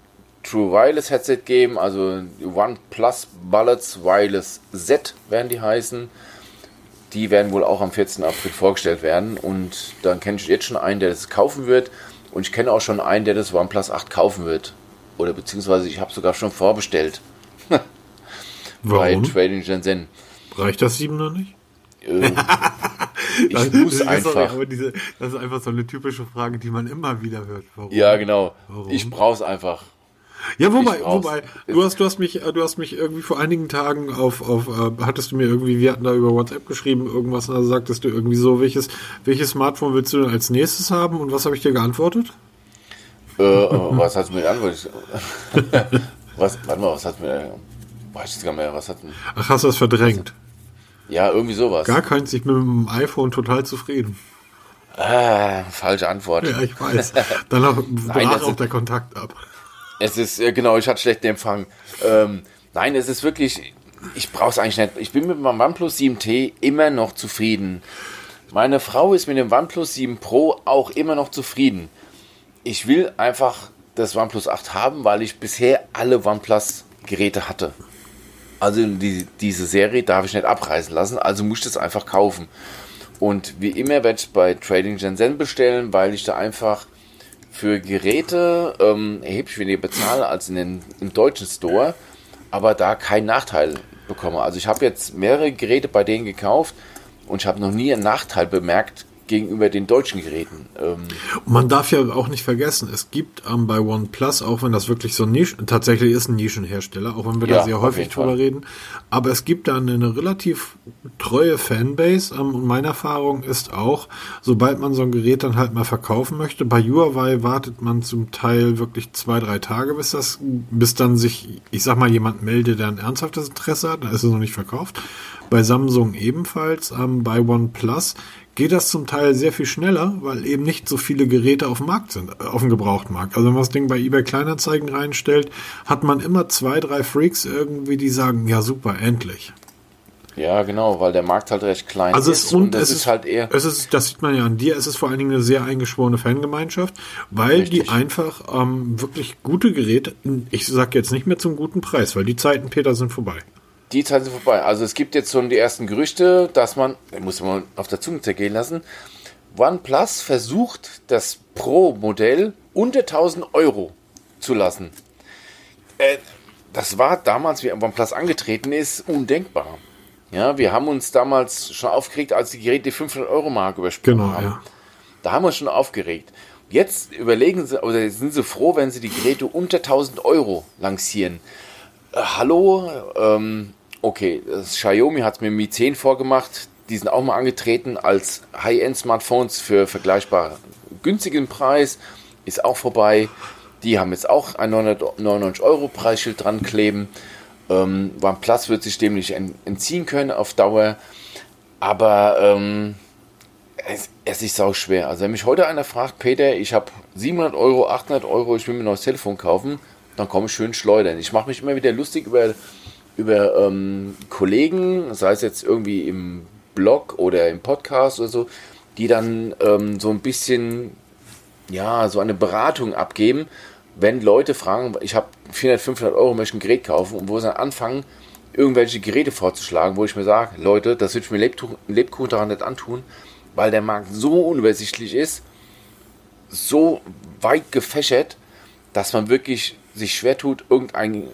True Wireless Headset geben, also OnePlus Bullets Wireless Z werden die heißen. Die werden wohl auch am 14. April vorgestellt werden und dann kenne ich jetzt schon einen, der das kaufen wird. Und ich kenne auch schon einen, der das OnePlus 8 kaufen wird. Oder beziehungsweise ich habe sogar schon vorbestellt. Warum? Bei Trading Shenzhen. Reicht das 7 noch nicht? Ähm, ich das, muss einfach. Sorry, aber diese, das ist einfach so eine typische Frage, die man immer wieder hört. Warum? Ja, genau. Warum? Ich brauche es einfach. Ja, wobei, brauch's. wobei, du hast, du hast mich, äh, du hast mich irgendwie vor einigen Tagen auf, auf, äh, hattest du mir irgendwie, wir hatten da über WhatsApp geschrieben, irgendwas, und da sagtest du irgendwie so, welches, welches Smartphone willst du denn als nächstes haben und was habe ich dir geantwortet? Äh, äh, was hat mir geantwortet? was, warte mal, was hat mir. Weiß ich gar nicht mehr, was hat denn. Ach, hast du das verdrängt? Ja, irgendwie sowas. Gar keins, ich bin mit dem iPhone total zufrieden. Ah, falsche Antwort. Ja, ich weiß. Danach brach auch der Kontakt ab. Es ist, genau, ich hatte schlechten Empfang. Ähm, nein, es ist wirklich, ich brauche es eigentlich nicht. Ich bin mit meinem OnePlus 7T immer noch zufrieden. Meine Frau ist mit dem OnePlus 7 Pro auch immer noch zufrieden. Ich will einfach das OnePlus 8 haben, weil ich bisher alle OnePlus-Geräte hatte. Also die, diese Serie darf ich nicht abreißen lassen, also muss ich das einfach kaufen. Und wie immer werde ich bei Trading Shenzhen bestellen, weil ich da einfach für Geräte ähm, erheblich weniger bezahle als in den, im deutschen Store, aber da keinen Nachteil bekomme. Also ich habe jetzt mehrere Geräte bei denen gekauft und ich habe noch nie einen Nachteil bemerkt gegenüber den deutschen Geräten. Ähm, Und man darf ja auch nicht vergessen, es gibt ähm, bei OnePlus, auch wenn das wirklich so Nisch, tatsächlich ist ein Nischenhersteller, auch wenn wir Ja, da sehr häufig drüber Fall. reden, aber es gibt da eine, eine relativ treue Fanbase ähm, und meine Erfahrung ist auch, sobald man so ein Gerät dann halt mal verkaufen möchte, bei Huawei wartet man zum Teil wirklich zwei, drei Tage, bis das, bis dann sich, ich sag mal, jemand meldet, der ein ernsthaftes Interesse hat, da ist es noch nicht verkauft. Bei Samsung ebenfalls, ähm, bei OnePlus geht das zum Teil sehr viel schneller, weil eben nicht so viele Geräte auf dem Markt sind, äh, auf dem Gebrauchtmarkt. Also wenn man das Ding bei eBay Kleinanzeigen reinstellt, hat man immer zwei, drei Freaks irgendwie, die sagen, ja super, endlich. ja, genau, weil der Markt halt recht klein Also ist es, und es ist halt eher. es ist, das sieht man ja an dir, es ist vor allen Dingen eine sehr eingeschworene Fangemeinschaft, weil Richtig. die einfach ähm, wirklich gute Geräte, ich sag jetzt nicht mehr zum guten Preis, weil die Zeiten, Peter, sind vorbei. Die Zeiten sind vorbei. Also es gibt jetzt schon die ersten Gerüchte, dass man, muss man auf der Zunge zergehen lassen, OnePlus versucht, das Pro-Modell unter 1000 Euro zu lassen. Äh, das war damals, wie OnePlus angetreten ist, undenkbar. Ja, wir haben uns damals schon aufgeregt, als die Geräte die 500 Euro Marke übersprungen Genau, haben. ja. Da haben wir uns schon aufgeregt. Jetzt überlegen sie, oder sind sie froh, wenn sie die Geräte unter 1000 Euro lancieren. Äh, hallo, ähm, okay, das Xiaomi hat es mit Mi 10 vorgemacht. Die sind auch mal angetreten als High-End-Smartphones für vergleichbar günstigen Preis. Ist auch vorbei. Die haben jetzt auch ein 999 Euro Preisschild dran kleben. Ähm, OnePlus wird sich dem nicht en- entziehen können auf Dauer. Aber ähm, es, es ist sau schwer. Also wenn mich heute einer fragt, Peter, ich habe 700 Euro, 800 Euro, ich will mir ein neues Telefon kaufen, dann komme ich schön schleudern. Ich mache mich immer wieder lustig über, über ähm, Kollegen, sei es jetzt irgendwie im Blog oder im Podcast oder so, die dann ähm, so ein bisschen, ja, so eine Beratung abgeben, wenn Leute fragen, ich habe 400, 500 Euro, möchte ein Gerät kaufen und wo sie dann anfangen, irgendwelche Geräte vorzuschlagen, wo ich mir sage, Leute, das würde ich mir Lebkuchen, Lebkuchen daran nicht antun, weil der Markt so unübersichtlich ist, so weit gefächert, dass man wirklich sich schwer tut, irgendein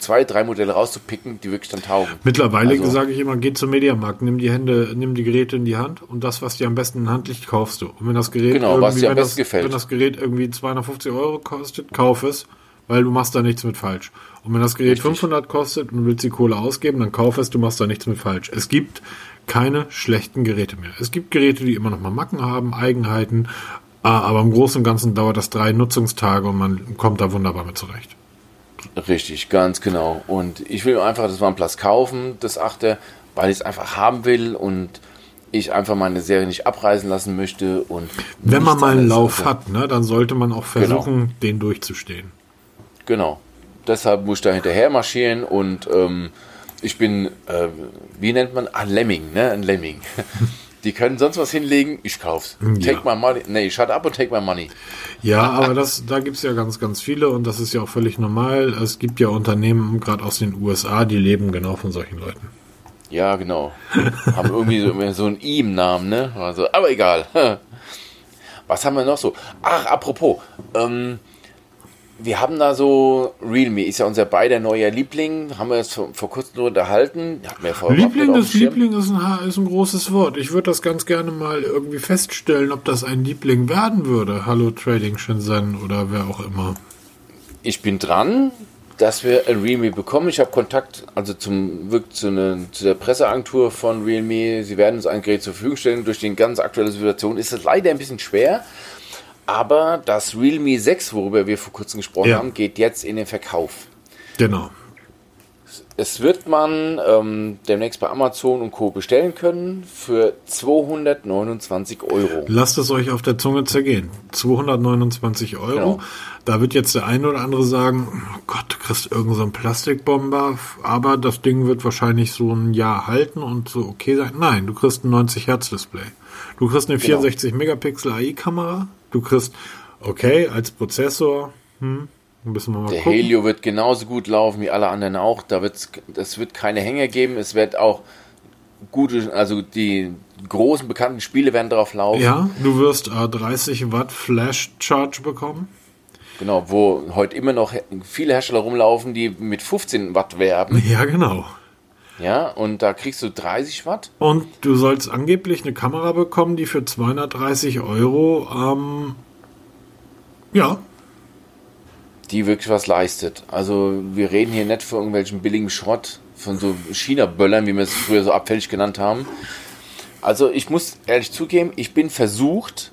zwei, drei Modelle rauszupicken, die wirklich dann taugen. Mittlerweile also, sage ich immer, geh zum Mediamarkt, nimm die Hände, nimm die Geräte in die Hand und das, was dir am besten in Hand liegt, kaufst du. Und wenn das Gerät genau, am besten das, gefällt. wenn das Gerät irgendwie 250 Euro kostet, kauf es, weil du machst da nichts mit falsch. Und wenn das Gerät Richtig. 500 kostet und du willst die Kohle ausgeben, dann kauf es, du machst da nichts mit falsch. Es gibt keine schlechten Geräte mehr. Es gibt Geräte, die immer noch mal Macken haben, Eigenheiten, ah, aber im Großen und Ganzen dauert das drei Nutzungstage und man kommt da wunderbar mit zurecht. Richtig, ganz genau. Und ich will einfach das OnePlus kaufen, das achte, weil ich es einfach haben will und ich einfach meine Serie nicht abreißen lassen möchte. Und Wenn man mal einen Lauf hat, ne, dann sollte man auch genau. versuchen, genau. den durchzustehen. Genau. Deshalb muss ich da hinterher marschieren und ähm, ich bin, äh, wie nennt man, ein Lemming, ne? Ein Lemming. Die können sonst was hinlegen, ich kauf's. Ja. Take my money. Nee, shut up und take my money. Ja, aber das, da gibt's ja ganz, ganz viele und das ist ja auch völlig normal. Es gibt ja Unternehmen, gerade aus den USA, die leben genau von solchen Leuten. Ja, genau. haben irgendwie so, so einen I im Namen, ne? Also, aber egal. Was haben wir noch so? Ach, apropos. Ähm, wir haben da so Realme, ist ja unser beider neuer Liebling, haben wir jetzt vor, vor kurzem nur unterhalten. Liebling, ist, Liebling ist, ein, ist ein großes Wort. Ich würde das ganz gerne mal irgendwie feststellen, ob das ein Liebling werden würde. Hallo Trading Shenzhen oder wer auch immer. Ich bin dran, dass wir ein Realme bekommen. Ich habe Kontakt also zum wirklich zu, eine, zu der Presseagentur von Realme. Sie werden uns ein Gerät zur Verfügung stellen. Durch die ganz aktuelle Situation ist es leider ein bisschen schwer. Aber das Realme 6, worüber wir vor kurzem gesprochen ja. haben, geht jetzt in den Verkauf. Genau. Es wird man ähm, demnächst bei Amazon und Co. bestellen können für 229 Euro. Lasst es euch auf der Zunge zergehen. 229 Euro. Genau. Da wird jetzt der eine oder andere sagen, oh Gott, du kriegst irgendeinen so Plastikbomber, aber das Ding wird wahrscheinlich so ein Jahr halten und so okay sein. Nein, du kriegst ein 90 Hertz Display. Du kriegst eine 64 genau. Megapixel AI-Kamera Du kriegst, okay, als Prozessor, hm, müssen wir mal Der gucken. Helio wird genauso gut laufen wie alle anderen auch. Da wird's, das wird keine Hänger geben. Es wird auch gute, also die großen bekannten Spiele werden drauf laufen. Ja, du wirst äh, 30 Watt Flash Charge bekommen. Genau, wo heute immer noch viele Hersteller rumlaufen, die mit 15 Watt werben. Ja, genau. Ja, und da kriegst du 30 Watt. Und du sollst angeblich eine Kamera bekommen, die für 230 Euro, ähm, ja. Die wirklich was leistet. Also wir reden hier nicht von irgendwelchen billigen Schrott, von so China-Böllern, wie wir es früher so abfällig genannt haben. Also ich muss ehrlich zugeben, ich bin versucht,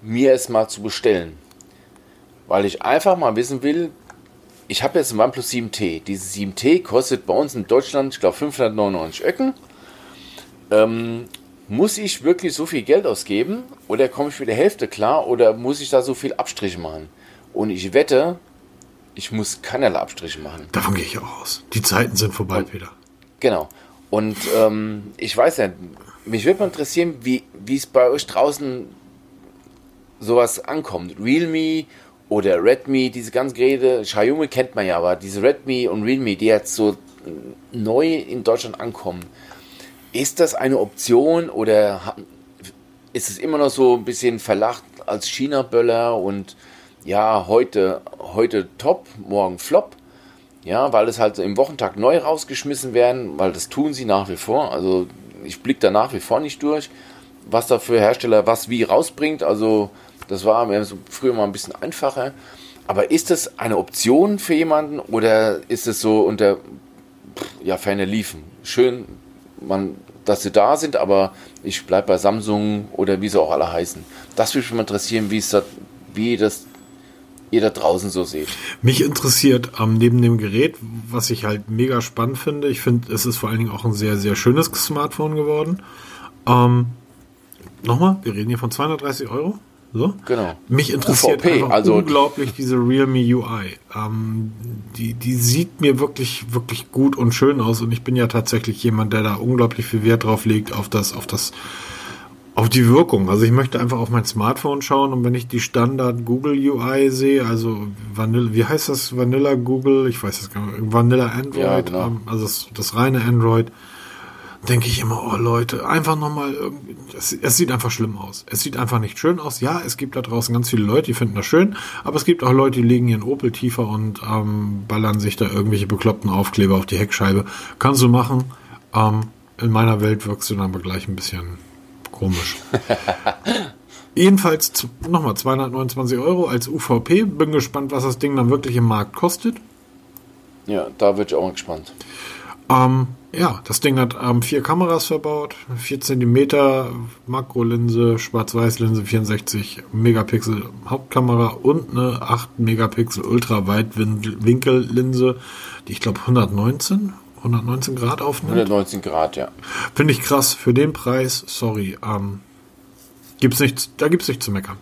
mir es mal zu bestellen. Weil ich einfach mal wissen will, ich habe jetzt ein OnePlus 7T. Dieses 7T kostet bei uns in Deutschland, ich glaube, 599 Öcken. Ähm, muss ich wirklich so viel Geld ausgeben oder komme ich mit der Hälfte klar oder muss ich da so viel Abstriche machen? Und ich wette, ich muss keinerlei Abstriche machen. Davon gehe ich auch aus. Die Zeiten sind vorbei Und, wieder. Genau. Und ähm, ich weiß ja, mich würde mal interessieren, wie es bei euch draußen sowas ankommt. Realme oder Redmi, diese ganzen Geräte, Xiaomi kennt man ja, aber diese Redmi und Realme, die jetzt so neu in Deutschland ankommen, ist das eine Option oder ist es immer noch so ein bisschen verlacht als China-Böller und ja, heute, heute top, morgen flop? Ja, weil es halt im Wochentag neu rausgeschmissen werden, weil das tun sie nach wie vor. Also ich blicke da nach wie vor nicht durch, was da für Hersteller was wie rausbringt. Also das war früher mal ein bisschen einfacher. Aber ist das eine Option für jemanden oder ist es so unter ja, ferne Liefen? Schön, man, dass sie da sind, aber ich bleibe bei Samsung oder wie sie auch alle heißen. Das würde mich mal interessieren, wie, es da, wie das ihr da draußen so seht. Mich interessiert ähm, neben dem Gerät, was ich halt mega spannend finde, ich finde, es ist vor allen Dingen auch ein sehr, sehr schönes Smartphone geworden. Ähm, nochmal, wir reden hier von 230 Euro. So? Genau. Mich interessiert UVP, also unglaublich diese Realme UI. Ähm, die, die sieht mir wirklich, wirklich gut und schön aus und ich bin ja tatsächlich jemand, der da unglaublich viel Wert drauf legt auf das, auf das, Auf die Wirkung. Also ich möchte einfach auf mein Smartphone schauen und wenn ich die Standard Google UI sehe, also Vanilla, wie heißt das? Vanilla Google, ich weiß es gar nicht, Vanilla Android, ja, genau. Ähm, also das, das, reine Android, denke ich immer, oh Leute, einfach nochmal, es, es sieht einfach schlimm aus. Es sieht einfach nicht schön aus. Ja, es gibt da draußen ganz viele Leute, die finden das schön, aber es gibt auch Leute, die legen ihren Opel tiefer und ähm, ballern sich da irgendwelche bekloppten Aufkleber auf die Heckscheibe. Kannst du machen. Ähm, in meiner Welt wirkst du dann aber gleich ein bisschen Komisch. Jedenfalls nochmal 229 Euro als UVP. Bin gespannt, was das Ding dann wirklich im Markt kostet. Ja, da wird ich auch gespannt. Ähm, ja, das Ding hat ähm, vier Kameras verbaut, 4 cm Makrolinse, Schwarz-Weiß-Linse, 64 Megapixel Hauptkamera und eine 8 Megapixel Ultraweitwinkellinse, die ich glaube 119 119 Grad aufnimmt. 119 Grad, ja. Finde ich krass. Für den Preis, sorry, ähm, gibt's nichts, da gibt es nichts zu meckern.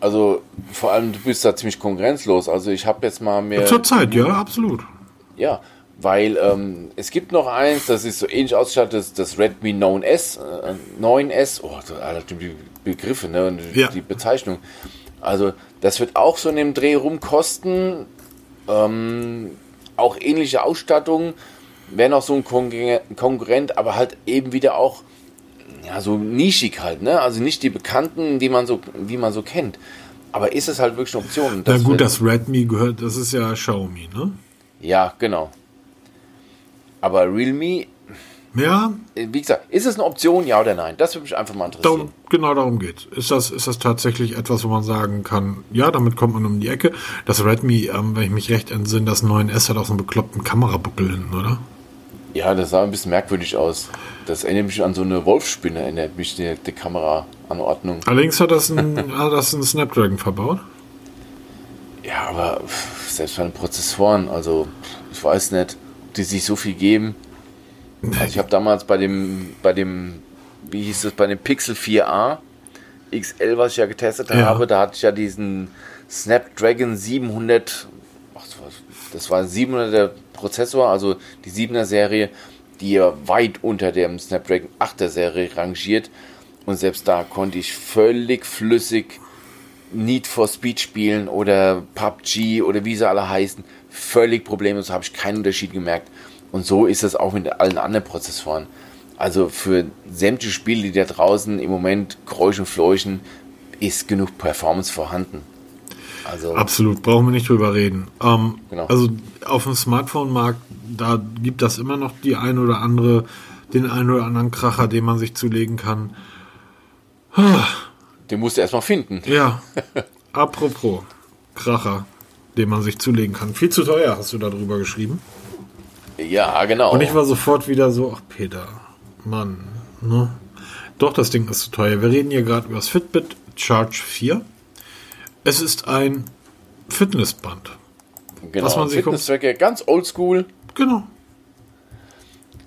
Also vor allem, du bist da ziemlich konkurrenzlos. Also ich habe jetzt mal mehr. Zur Zeit, ja, absolut. Ja, weil ähm, es gibt noch eins, das ist so ähnlich ausgestattet, das, das Redmi 9S, äh, 9S, oh, Alter, die Begriffe, ne, und ja. die Bezeichnung. Also das wird auch so in dem Dreh rumkosten. Ähm, auch ähnliche Ausstattung, wäre noch so ein Konkurrent, aber halt eben wieder auch ja, so nischig halt, ne? Also nicht die bekannten, die man so, wie man so kennt. Aber ist es halt wirklich eine Option? Na gut, das Redmi gehört, das ist ja Xiaomi, ne? Ja, genau. Aber Realme ja. Wie gesagt, ist es eine Option, ja oder nein? Das würde mich einfach mal interessieren. Darum, genau darum geht Ist das, ist das tatsächlich etwas, wo man sagen kann, ja, damit kommt man um die Ecke? Das Redmi, ähm, wenn ich mich recht entsinne, das 9S hat auch so einen bekloppten Kamerabuckel hinten, oder? Ja, das sah ein bisschen merkwürdig aus. Das erinnert mich an so eine Wolfsspinne, erinnert mich die, die Kameraanordnung. Allerdings hat das ein, hat das ein Snapdragon verbaut. Ja, aber selbst bei den Prozessoren, also ich weiß nicht, die sich so viel geben. Also ich habe damals bei dem, bei dem, wie hieß es, bei dem Pixel 4a XL, was ich ja getestet ja. habe, da hatte ich ja diesen Snapdragon 700, ach, das war ein 700er Prozessor, also die 7er Serie, die ja weit unter dem Snapdragon 8er Serie rangiert. Und selbst da konnte ich völlig flüssig Need for Speed spielen oder PUBG oder wie sie alle heißen. Völlig problemlos, habe ich keinen Unterschied gemerkt. Und so ist es auch mit allen anderen Prozessoren. Also für sämtliche Spiele, die da draußen im Moment kräuschen, fleuchen, ist genug Performance vorhanden. Also Absolut, brauchen wir nicht drüber reden. Ähm, genau. Also auf dem Smartphone-Markt, da gibt das immer noch die ein oder andere, den einen oder anderen Kracher, den man sich zulegen kann. Den musst du erstmal finden. Ja. Apropos Kracher, den man sich zulegen kann. Viel zu teuer, hast du darüber geschrieben. Ja, genau. Und ich war sofort wieder so, ach Peter, Mann, ne? Doch, das Ding ist zu teuer. Wir reden hier gerade über das Fitbit Charge 4. Es ist ein Fitnessband. Genau, was man sich Fitnesstracker, ganz oldschool. Genau.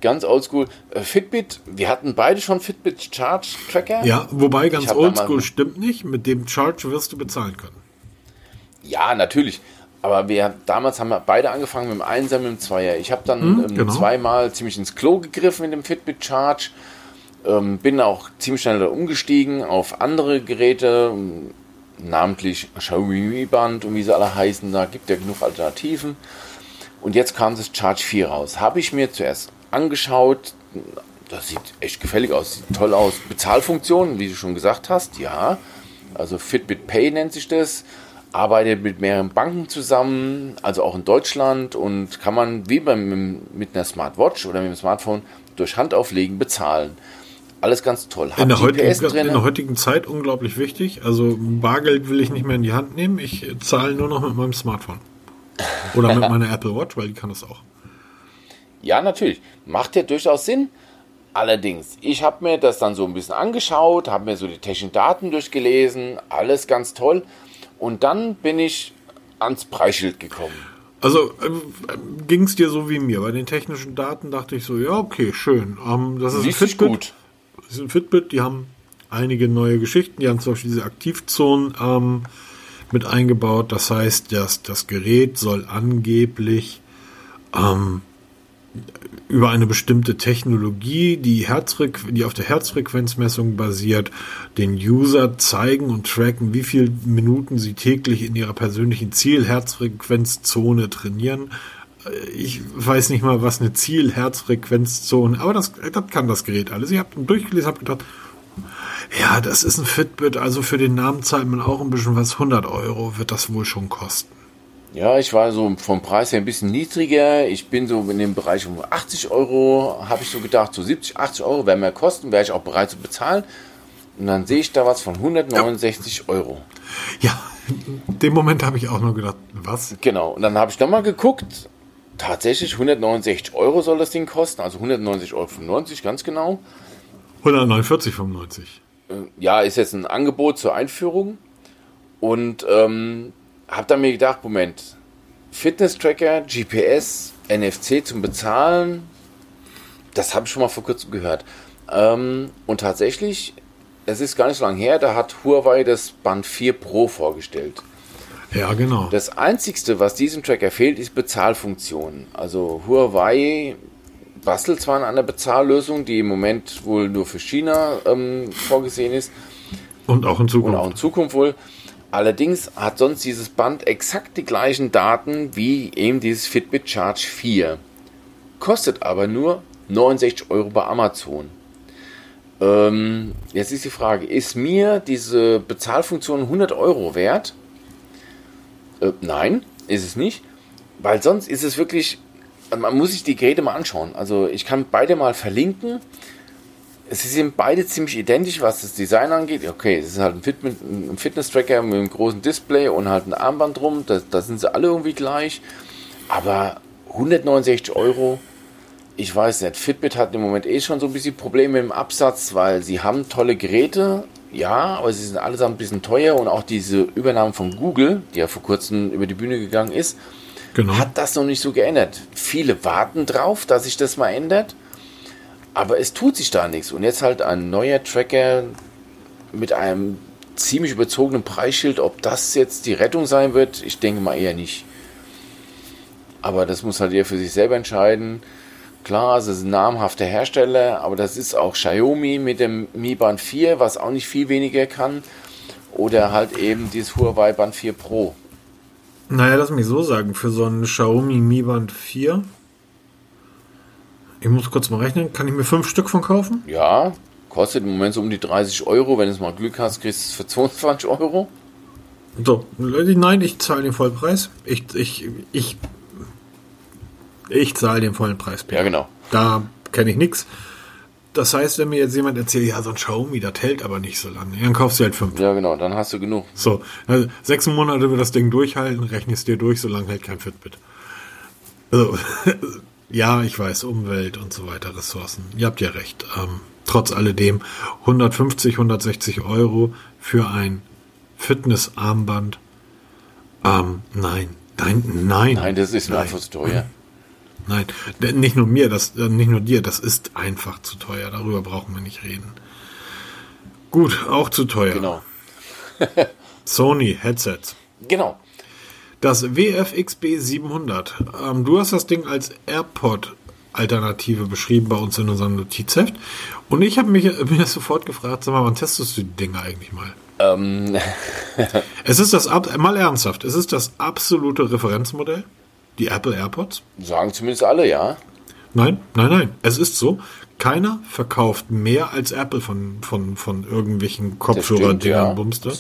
Ganz oldschool. Äh, Fitbit, wir hatten beide schon Fitbit Charge Tracker. Ja, wobei ganz oldschool stimmt nicht. Mit dem Charge wirst du bezahlen können. Ja, natürlich. Aber wir damals haben wir beide angefangen mit dem Einser, mit dem Zweier. Ich habe dann hm, ähm, genau. zweimal ziemlich ins Klo gegriffen mit dem Fitbit Charge. Ähm, bin auch ziemlich schnell umgestiegen auf andere Geräte, ähm, namentlich Xiaomi Band und wie sie alle heißen. Da gibt ja genug Alternativen. Und jetzt kam das Charge 4 raus. Habe ich mir zuerst angeschaut. Das sieht echt gefällig aus, sieht toll aus. Bezahlfunktionen, wie du schon gesagt hast, ja. Also Fitbit Pay nennt sich das arbeitet mit mehreren Banken zusammen, also auch in Deutschland und kann man wie beim, mit einer Smartwatch oder mit dem Smartphone durch Handauflegen bezahlen. Alles ganz toll. in der, heutigen, in der, heutigen, Zeit unglaublich wichtig. Also Bargeld will ich nicht mehr in die Hand nehmen. Ich zahle nur noch mit meinem Smartphone. Oder mit meiner Apple Watch, weil die kann das auch. Ja, natürlich. Macht ja durchaus Sinn. Allerdings, ich habe mir das dann so ein bisschen angeschaut, habe mir so die technischen Daten durchgelesen, alles ganz toll. Und dann bin ich ans Preisschild gekommen. Also äh, ging es dir so wie mir. Bei den technischen Daten dachte ich so, ja, okay, schön. Ähm, das ist ein Fitbit. Gut. Das ist ein Fitbit, die haben einige neue Geschichten. Die haben zum Beispiel diese Aktivzonen ähm, mit eingebaut. Das heißt, dass das Gerät soll angeblich ähm, über eine bestimmte Technologie, die, Herzfrequ die auf der Herzfrequenzmessung basiert, den User zeigen und tracken, wie viele Minuten sie täglich in ihrer persönlichen Zielherzfrequenzzone trainieren. Ich weiß nicht mal, was eine Zielherzfrequenzzone, aber das, das kann das Gerät alles. Ich habe durchgelesen, habe gedacht, ja, das ist ein Fitbit, also für den Namen zahlt man auch ein bisschen was. 100 Euro wird das wohl schon kosten. Ja, ich war so vom Preis her ein bisschen niedriger. Ich bin so in dem Bereich um 80 Euro, habe ich so gedacht, so 70, 80 Euro wäre mehr kosten, wäre ich auch bereit zu bezahlen. Und dann sehe ich da was von 169 ja. Euro. Ja, in dem Moment habe ich auch nur gedacht, was? Genau, und dann habe ich nochmal geguckt. Tatsächlich 169 Euro soll das Ding kosten, also 190,95 Euro, ganz genau. 149,95. Äh, ja, ist jetzt ein Angebot zur Einführung. Und ähm, habe dann mir gedacht, Moment, Fitness-Tracker, GPS, NFC zum Bezahlen, das habe ich schon mal vor kurzem gehört. Ähm, und tatsächlich, es ist gar nicht so lange her, da hat Huawei das Band 4 Pro vorgestellt. Ja, genau. Das Einzige, was diesem Tracker fehlt, ist Bezahlfunktion. Also Huawei bastelt zwar an einer Bezahllösung, die im Moment wohl nur für China ähm, vorgesehen ist. Und auch in Zukunft. Und auch in Zukunft wohl. Allerdings hat sonst dieses Band exakt die gleichen Daten wie eben dieses Fitbit Charge 4. Kostet aber nur 69 Euro bei Amazon. Ähm, jetzt ist die Frage, ist mir diese Bezahlfunktion 100 Euro wert? Äh, nein, ist es nicht. Weil sonst ist es wirklich, man muss sich die Geräte mal anschauen. Also ich kann beide mal verlinken sie sind beide ziemlich identisch, was das Design angeht. Okay, es ist halt ein, Fitness-Tracker mit einem großen Display und halt ein Armband drum. Da, da sind sie alle irgendwie gleich. Aber 169 Euro, ich weiß nicht. Fitbit hat im Moment eh schon so ein bisschen Probleme im Absatz, weil sie haben tolle Geräte, ja, aber sie sind allesamt ein bisschen teuer und auch diese Übernahme von Google, die ja vor kurzem über die Bühne gegangen ist, genau. hat das noch nicht so geändert. Viele warten drauf, dass sich das mal ändert. Aber es tut sich da nichts. Und jetzt halt ein neuer Tracker mit einem ziemlich überzogenen Preisschild. Ob das jetzt die Rettung sein wird, ich denke mal eher nicht. Aber das muss halt jeder für sich selber entscheiden. Klar, es ist ein namhafter Hersteller, aber das ist auch Xiaomi mit dem Mi Band 4, was auch nicht viel weniger kann. Oder halt eben dieses Huawei Band 4 Pro. Naja, lass mich so sagen, für so ein Xiaomi Mi Band 4 ich muss kurz mal rechnen. Kann ich mir fünf Stück von kaufen? Ja, kostet im Moment so um die 30 Euro. Wenn du mal Glück hast, kriegst du es für 22 Euro. So, nein, ich zahle den Vollpreis. Ich, ich, ich, ich zahle den vollen Preis. Ja, genau. Da kenne ich nichts. Das heißt, wenn mir jetzt jemand erzählt, ja, so ein Xiaomi, das hält aber nicht so lange, dann kaufst du halt fünf. Ja, genau, dann hast du genug. So, also sechs Monate wird das Ding durchhalten, rechnest dir durch, solange hält kein Fitbit. Also, Ja, ich weiß, Umwelt und so weiter, Ressourcen. Ihr habt ja recht. Ähm, trotz alledem 150, 160 Euro für ein Fitnessarmband. Ähm, nein, nein, nein. Nein, das ist mir einfach zu teuer. Nein, nicht nur mir, das, äh, nicht nur dir, das ist einfach zu teuer. Darüber brauchen wir nicht reden. Gut, auch zu teuer. Genau. Sony Headsets. Genau. Das WFXB 700. Ähm, du hast das Ding als AirPod-Alternative beschrieben bei uns in unserem Notizheft. Und ich habe mich mir sofort gefragt, sag mal, wann testest du die Dinge eigentlich mal? Ähm. es ist das, mal ernsthaft, es ist das absolute Referenzmodell, die Apple AirPods. Sagen zumindest alle, ja. Nein, nein, nein, es ist so keiner verkauft mehr als Apple von, von, von irgendwelchen Kopfhörer-Dingern, ja, Bumster.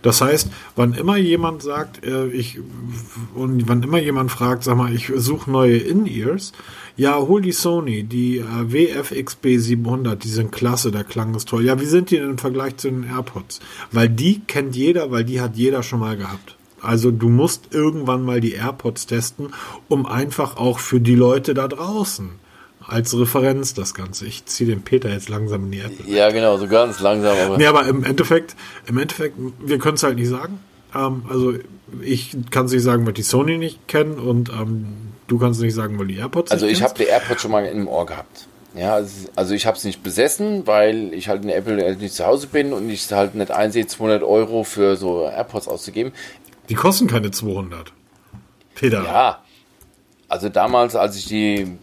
Das heißt, wann immer jemand sagt, äh, ich, und wann immer jemand fragt, sag mal, ich suche neue In-Ears, ja, hol die Sony, die äh, WFXB 700, die sind klasse, der Klang ist toll. Ja, wie sind die denn im Vergleich zu den AirPods? Weil die kennt jeder, weil die hat jeder schon mal gehabt. Also du musst irgendwann mal die AirPods testen, um einfach auch für die Leute da draußen als Referenz das Ganze. Ich ziehe den Peter jetzt langsam in die App. Ja, genau, so ganz langsam. Aber nee, aber im Endeffekt, im Endeffekt, wir können es halt nicht sagen. Ähm, also ich kann es nicht sagen, weil die Sony nicht kennen und ähm, du kannst nicht sagen, weil die AirPods Also ich habe die AirPods schon mal im Ohr gehabt. Ja, also ich habe es nicht besessen, weil ich halt in der Apple nicht zu Hause bin und ich halt nicht einsehe, 200 Euro für so AirPods auszugeben. Die kosten keine 200. Peter. Ja, also damals, als ich die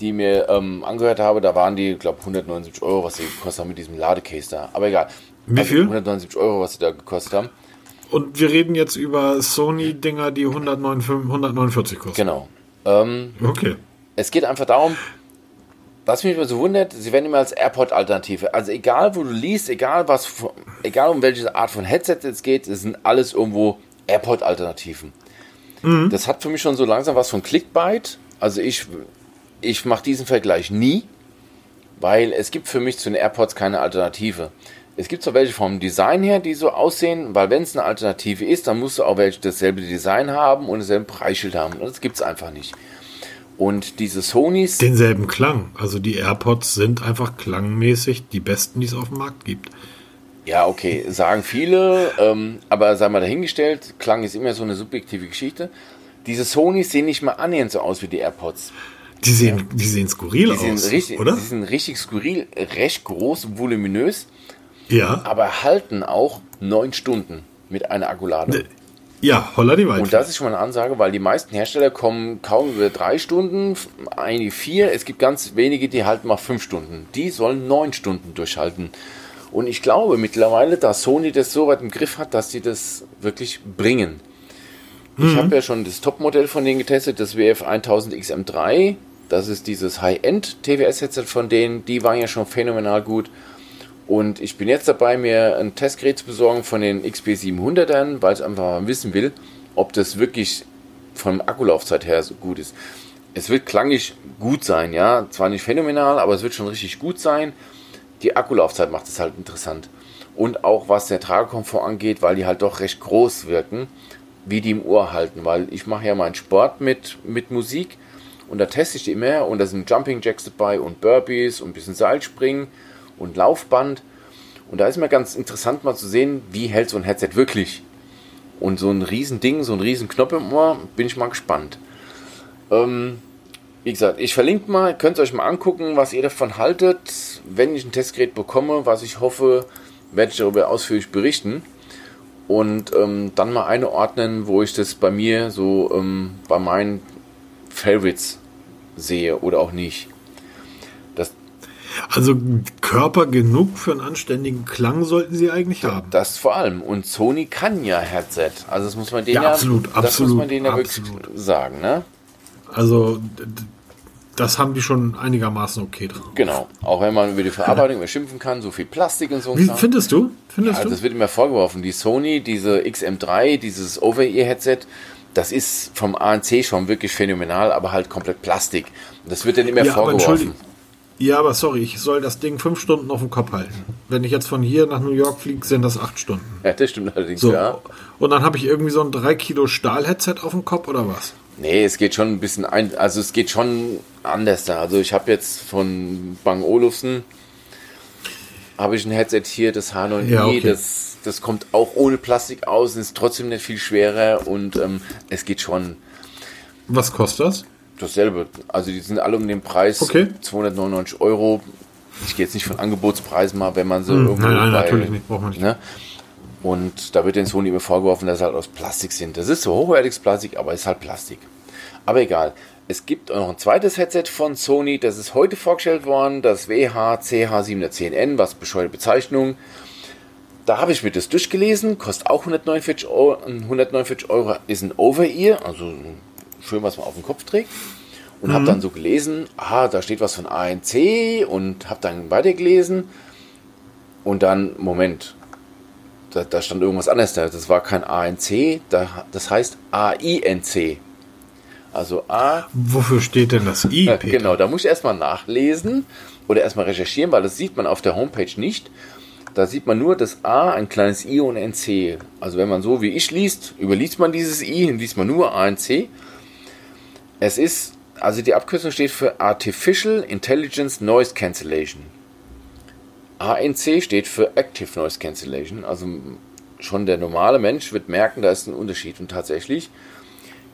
die mir ähm, angehört habe, da waren die, glaube 179 Euro, was sie gekostet haben mit diesem Ladecase da. Aber egal. Wie Also viel? 179 Euro, was sie da gekostet haben. Und wir reden jetzt über Sony-Dinger, die 149, 149 kosten. Genau. Ähm, Okay. es geht einfach darum, was mich immer so wundert, sie werden immer als AirPod-Alternative. Also egal, wo du liest, egal was, egal um welche Art von Headset es geht, es sind alles irgendwo AirPod-Alternativen. Das hat für mich schon so langsam was von Clickbait. Also ich, ich mache diesen Vergleich nie, weil es gibt für mich zu den AirPods keine Alternative. Es gibt zwar welche vom Design her, die so aussehen, weil wenn es eine Alternative ist, dann musst du auch welche dasselbe Design haben und dasselbe Preisschild haben. Und das gibt es einfach nicht. Und diese Sonys, Denselben Klang. Also die AirPods sind einfach klangmäßig die besten, die es auf dem Markt gibt. ja okay, sagen viele, ähm, aber sei mal dahingestellt, Klang ist immer so eine subjektive Geschichte. Diese Sonys sehen nicht mal annähernd so aus wie die AirPods. Die sehen, die sehen skurril Die aus, richtig, oder? die sind richtig skurril, recht groß, voluminös, Ja. aber halten auch neun Stunden mit einer Akkuladung. Ja, holla die Und Waldfee. das ist schon mal eine Ansage, weil die meisten Hersteller kommen kaum über drei Stunden, einige vier. Es gibt ganz wenige, die halten mal fünf Stunden. Die sollen neun Stunden durchhalten. Und ich glaube mittlerweile, dass Sony das so weit im Griff hat, dass sie das wirklich bringen. Ich habe ja schon das Topmodell von denen getestet, das WF 1000 XM3. Das ist dieses High-End TWS-Headset von denen. Die waren ja schon phänomenal gut. Und ich bin jetzt dabei, mir ein Testgerät zu besorgen von den XP700ern, weil ich einfach mal wissen will, ob das wirklich von Akkulaufzeit her so gut ist. Es wird klanglich gut sein, ja. Zwar nicht phänomenal, aber es wird schon richtig gut sein. Die Akkulaufzeit macht es halt interessant. Und auch was der Tragekomfort angeht, weil die halt doch recht groß wirken, wie die im Ohr halten. Weil ich mache ja meinen Sport mit, mit Musik und da teste ich die immer und da sind Jumping Jacks dabei und Burpees und ein bisschen Seilspringen und Laufband. Und da ist mir ganz interessant mal zu sehen, wie hält so ein Headset wirklich. Und so ein riesen Ding, so ein riesen Knopf im Ohr, bin ich mal gespannt. Ähm, wie gesagt, ich verlinke mal, könnt ihr euch mal angucken, was ihr davon haltet. Wenn ich ein Testgerät bekomme, was ich hoffe, werde ich darüber ausführlich berichten. Und ähm, dann mal einordnen, wo ich das bei mir so ähm, bei meinen Favorites sehe oder auch nicht. Das, Also Körper genug für einen anständigen Klang sollten sie eigentlich haben. das vor allem. Und Sony kann ja Headset. Also das muss man denen Ja, ja, absolut, das muss man denen ja absolut. wirklich sagen, ne? Also das haben die schon einigermaßen okay drauf. Genau. Auch wenn man über die Verarbeitung immer schimpfen kann, so viel Plastik und so. Wie Kram. findest du? Findest Also du? das wird immer vorgeworfen. Die Sony, diese XM3, dieses Over-Ear-Headset, das ist vom ANC schon wirklich phänomenal, aber halt komplett Plastik. Das wird dann immer Ja, vorgeworfen. Ja, aber sorry, ich soll das Ding fünf Stunden auf dem Kopf halten. Wenn ich jetzt von hier nach New York fliege, sind das acht Stunden. Ja, das stimmt allerdings, So. ja. Und dann habe ich irgendwie so ein 3 Kilo Stahl-Headset auf dem Kopf oder was? Nee, es geht schon ein bisschen ein, also es geht schon anders da. Also ich habe jetzt von Bang Olufsen habe ich ein Headset hier, das H9i, Ja, okay. das, das kommt auch ohne Plastik aus, ist trotzdem nicht viel schwerer und ähm, es geht schon Was kostet das? dasselbe. Also die sind alle um den Preis Okay. 299 Euro. Ich gehe jetzt nicht von Angebotspreisen mal, wenn man so irgendwo Hm, nein, nein, bei, natürlich nicht, braucht man nicht. Ne? Und da wird den Sony immer vorgeworfen, dass sie halt aus Plastik sind. Das ist so hochwertiges Plastik, aber ist halt Plastik. Aber egal. Es gibt auch noch ein zweites Headset von Sony, das ist heute vorgestellt worden, das WH-CH710N, was bescheuerte Bezeichnung. Da habe ich mir das durchgelesen, kostet auch 149 Euro, 149 Euro ist ein Over-Ear, also schön, was man auf dem Kopf trägt. Und habe dann so gelesen, aha, da steht was von ANC und habe dann weitergelesen. Und dann, Moment, da, da stand irgendwas anderes da. Das war kein ANC, da, das heißt AINC. Also A, Wofür steht denn das I? ja, Peter? genau, da muss ich erstmal nachlesen oder erstmal recherchieren, weil das sieht man auf der Homepage nicht. Da sieht man nur das A, ein kleines I und ein C. Also wenn man so wie ich liest, überliest man dieses I und liest man nur ANC. Es ist, also die Abkürzung steht für Artificial Intelligence Noise Cancellation. ANC steht für Active Noise Cancellation. Also schon der normale Mensch wird merken, da ist ein Unterschied. Und tatsächlich,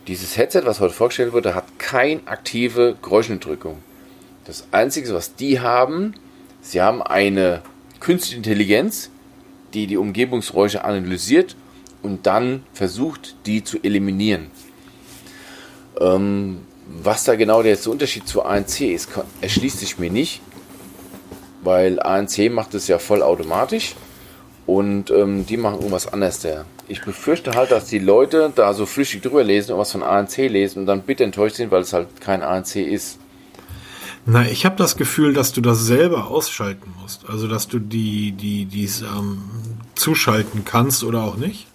dieses Headset, was heute vorgestellt wurde, hat keine aktive Geräuschunterdrückung. Das Einzige, was die haben, sie haben eine künstliche Intelligenz, die die Umgebungsgeräusche analysiert und dann versucht, die zu eliminieren. Ähm, Was da genau der Unterschied zu ANC ist, erschließt sich mir nicht, weil ANC macht es ja vollautomatisch und ähm, die machen irgendwas anderes da. Ich befürchte halt, dass die Leute da so flüchtig drüber lesen und was von ANC lesen und dann bitte enttäuscht sind, weil es halt kein ANC ist. Na, ich habe das Gefühl, dass du das selber ausschalten musst. Also, dass du die, die, dies ähm, zuschalten kannst oder auch nicht.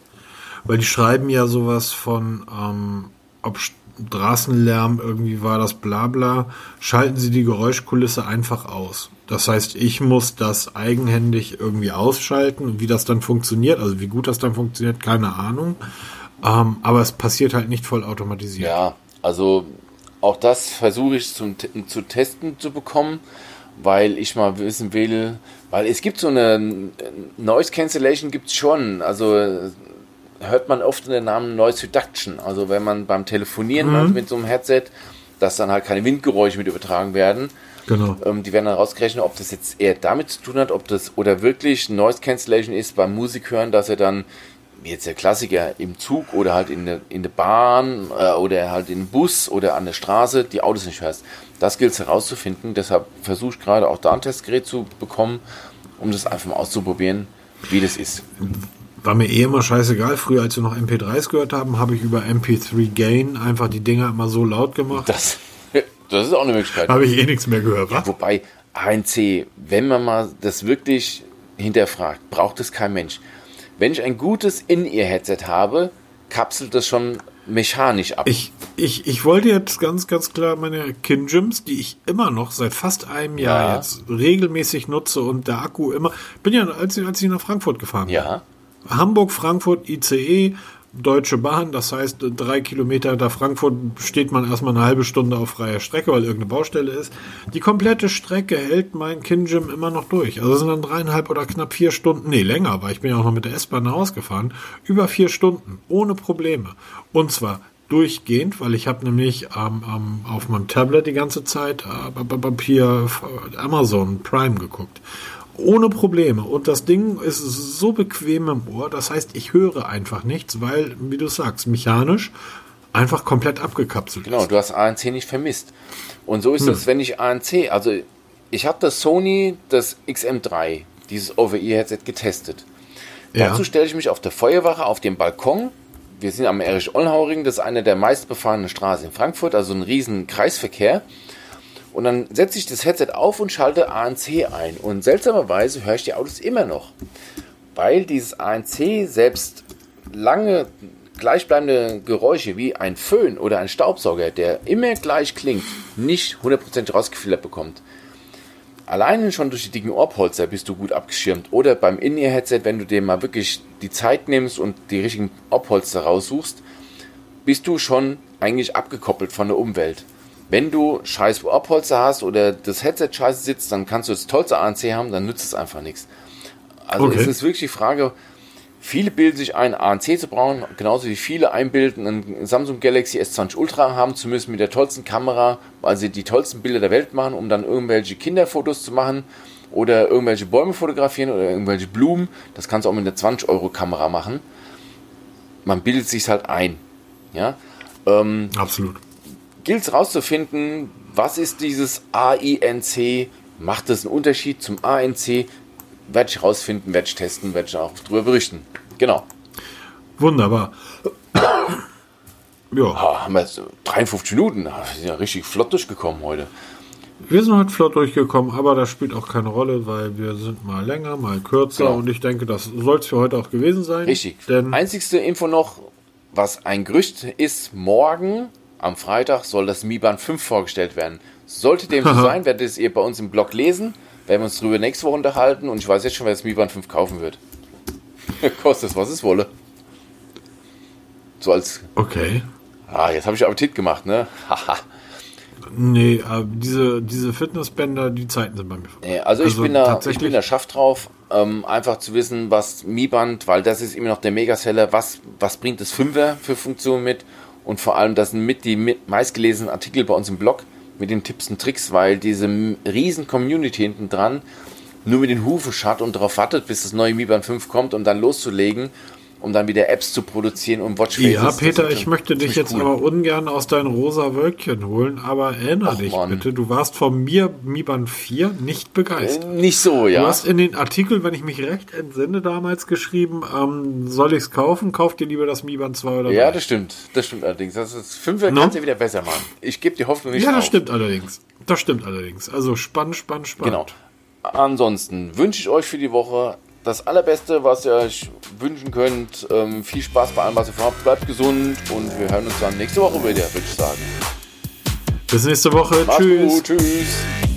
Weil die schreiben ja sowas von, ähm, ob Straßenlärm irgendwie war das Blabla, schalten sie die Geräuschkulisse einfach aus. Das heißt, ich muss das eigenhändig irgendwie ausschalten wie das dann funktioniert, also wie gut das dann funktioniert, keine Ahnung. Ähm, aber es passiert halt nicht voll automatisiert. Ja, also auch das versuche ich zum, zu testen zu bekommen, weil ich mal wissen will, weil es gibt so eine Noise Cancellation gibt es schon, also hört man oft den Namen Noise Reduction, also wenn man beim Telefonieren mhm. mit so einem Headset, dass dann halt keine Windgeräusche mit übertragen werden. Genau. Ähm, die werden dann rausgerechnet, ob das jetzt eher damit zu tun hat, ob das oder wirklich Noise Cancellation ist beim Musik hören, dass er dann jetzt der Klassiker im Zug oder halt in der, in der Bahn äh, oder halt im Bus oder an der Straße die Autos nicht hörst. Das gilt es herauszufinden. Deshalb versuche ich gerade auch da ein Testgerät zu bekommen, um das einfach mal auszuprobieren, wie das ist. War mir eh immer scheißegal. Früher, als wir noch MP3s gehört haben, habe ich über MP3 Gain einfach die Dinger immer so laut gemacht. Das, das ist auch eine Möglichkeit. habe ich eh nichts mehr gehört. Ja, wobei, ANC, wenn man mal das wirklich hinterfragt, braucht es kein Mensch. Wenn ich ein gutes In-Ear-Headset habe, kapselt das schon mechanisch ab. Ich, ich, ich wollte jetzt ganz, ganz klar meine Kinjims, die ich immer noch seit fast einem Jahr ja. jetzt regelmäßig nutze und der Akku immer. Bin ja, als, als ich nach Frankfurt gefahren bin. Ja. Hamburg, Frankfurt, ICE, Deutsche Bahn, das heißt, drei Kilometer hinter Frankfurt steht man erstmal eine halbe Stunde auf freier Strecke, weil irgendeine Baustelle ist. Die komplette Strecke hält mein Kinjim immer noch durch. Also sind dann dreieinhalb oder knapp vier Stunden, nee, länger, weil ich bin ja auch noch mit der S-Bahn nach Hause gefahren, über vier Stunden, ohne Probleme. Und zwar durchgehend, weil ich habe nämlich ähm, ähm, auf meinem Tablet die ganze Zeit äh, hier Amazon Prime geguckt ohne Probleme. Und das Ding ist so bequem im Ohr, das heißt, ich höre einfach nichts, weil, wie du sagst, mechanisch einfach komplett abgekapselt Genau, ist. du hast ANC nicht vermisst. Und so ist hm. das, wenn ich ANC, also ich habe das Sony, das XM3, dieses Over-Ear-Headset getestet. Ja. Dazu stelle ich mich auf der Feuerwache auf dem Balkon. Wir sind am Erich-Ollenhauring, das ist eine der meistbefahrenen Straßen in Frankfurt, also ein riesen Kreisverkehr. Und dann setze ich das Headset auf und schalte ANC ein. Und seltsamerweise höre ich die Autos immer noch. Weil dieses ANC selbst lange gleichbleibende Geräusche wie ein Föhn oder ein Staubsauger, der immer gleich klingt, nicht 100% rausgefiltert bekommt. Alleine schon durch die dicken Ohrpolster bist du gut abgeschirmt. Oder beim In-Ear-Headset, wenn du dir mal wirklich die Zeit nimmst und die richtigen Ohrpolster raussuchst, bist du schon eigentlich abgekoppelt von der Umwelt. Wenn du scheiß Ohrpolster hast oder das Headset scheiße sitzt, dann kannst du das tollste ANC haben, dann nützt es einfach nichts. Also okay. es ist wirklich die Frage, viele bilden sich ein, ANC zu brauchen, genauso wie viele einbilden, ein Samsung Galaxy S20 Ultra haben zu müssen mit der tollsten Kamera, weil sie die tollsten Bilder der Welt machen, um dann irgendwelche Kinderfotos zu machen oder irgendwelche Bäume fotografieren oder irgendwelche Blumen. Das kannst du auch mit einer 20 Euro Kamera machen. Man bildet sich halt ein. Ja? Ähm, Absolut gilt es rauszufinden, was ist dieses AINC? Macht es einen Unterschied zum ANC? Werde ich rausfinden, werde ich testen, werde ich auch darüber berichten. Genau. Wunderbar. ja. Ha, haben wir jetzt 53 Minuten. Wir sind ja richtig flott durchgekommen heute. Wir sind heute flott durchgekommen, aber das spielt auch keine Rolle, weil wir sind mal länger, mal kürzer genau. und ich denke, das soll es für heute auch gewesen sein. Richtig. Denn Einzigste Info noch, was ein Gerücht ist, morgen am Freitag soll das Mi Band 5 vorgestellt werden. Sollte dem so sein, werdet ihr bei uns im Blog lesen, werden wir uns darüber nächste Woche unterhalten und ich weiß jetzt schon, wer das Mi Band 5 kaufen wird. Kostet es, was es wolle. So als. Okay. Ah, jetzt habe ich Appetit gemacht, ne? Haha. nee, aber diese, diese Fitnessbänder, die Zeiten sind bei mir vorbei. Nee, also, also, ich, bin da, ich bin da scharf drauf, ähm, einfach zu wissen, was Mi Band, weil das ist immer noch der Megaseller, was, was bringt das Fünfer für Funktionen mit und vor allem, das sind mit die meistgelesenen Artikel bei uns im Blog mit den Tipps und Tricks, weil diese riesen Community hinten dran nur mit den Hufen schaut und darauf wartet, bis das neue Mi Band 5 kommt, um dann loszulegen. Um dann wieder Apps zu produzieren und Watchfaces. Ja, Peter, ich möchte dich jetzt cool. aber ungern aus deinen rosa Wölkchen holen, aber erinnere dich Mann. bitte, du warst von mir Mi Band 4 nicht begeistert. Äh, nicht so, ja. Du hast in den Artikel, wenn ich mich recht entsinne, damals geschrieben, ähm, soll ich es kaufen? Kauf dir lieber das Mi Band 2 oder Ja, das stimmt. Das stimmt allerdings. Das ist 5 no? kannst du wieder besser machen. Ich gebe die Hoffnung nicht Ja, das auf. stimmt allerdings. Das stimmt allerdings. Also spannend, spannend, spannend. Genau. Ansonsten wünsche ich euch für die Woche das Allerbeste, was ihr euch wünschen könnt. Ähm, viel Spaß bei allem, was ihr vorhabt. Bleibt gesund und wir hören uns dann nächste Woche wieder, würde ich sagen. Bis nächste Woche. Macht's Tschüss. Gut. Tschüss.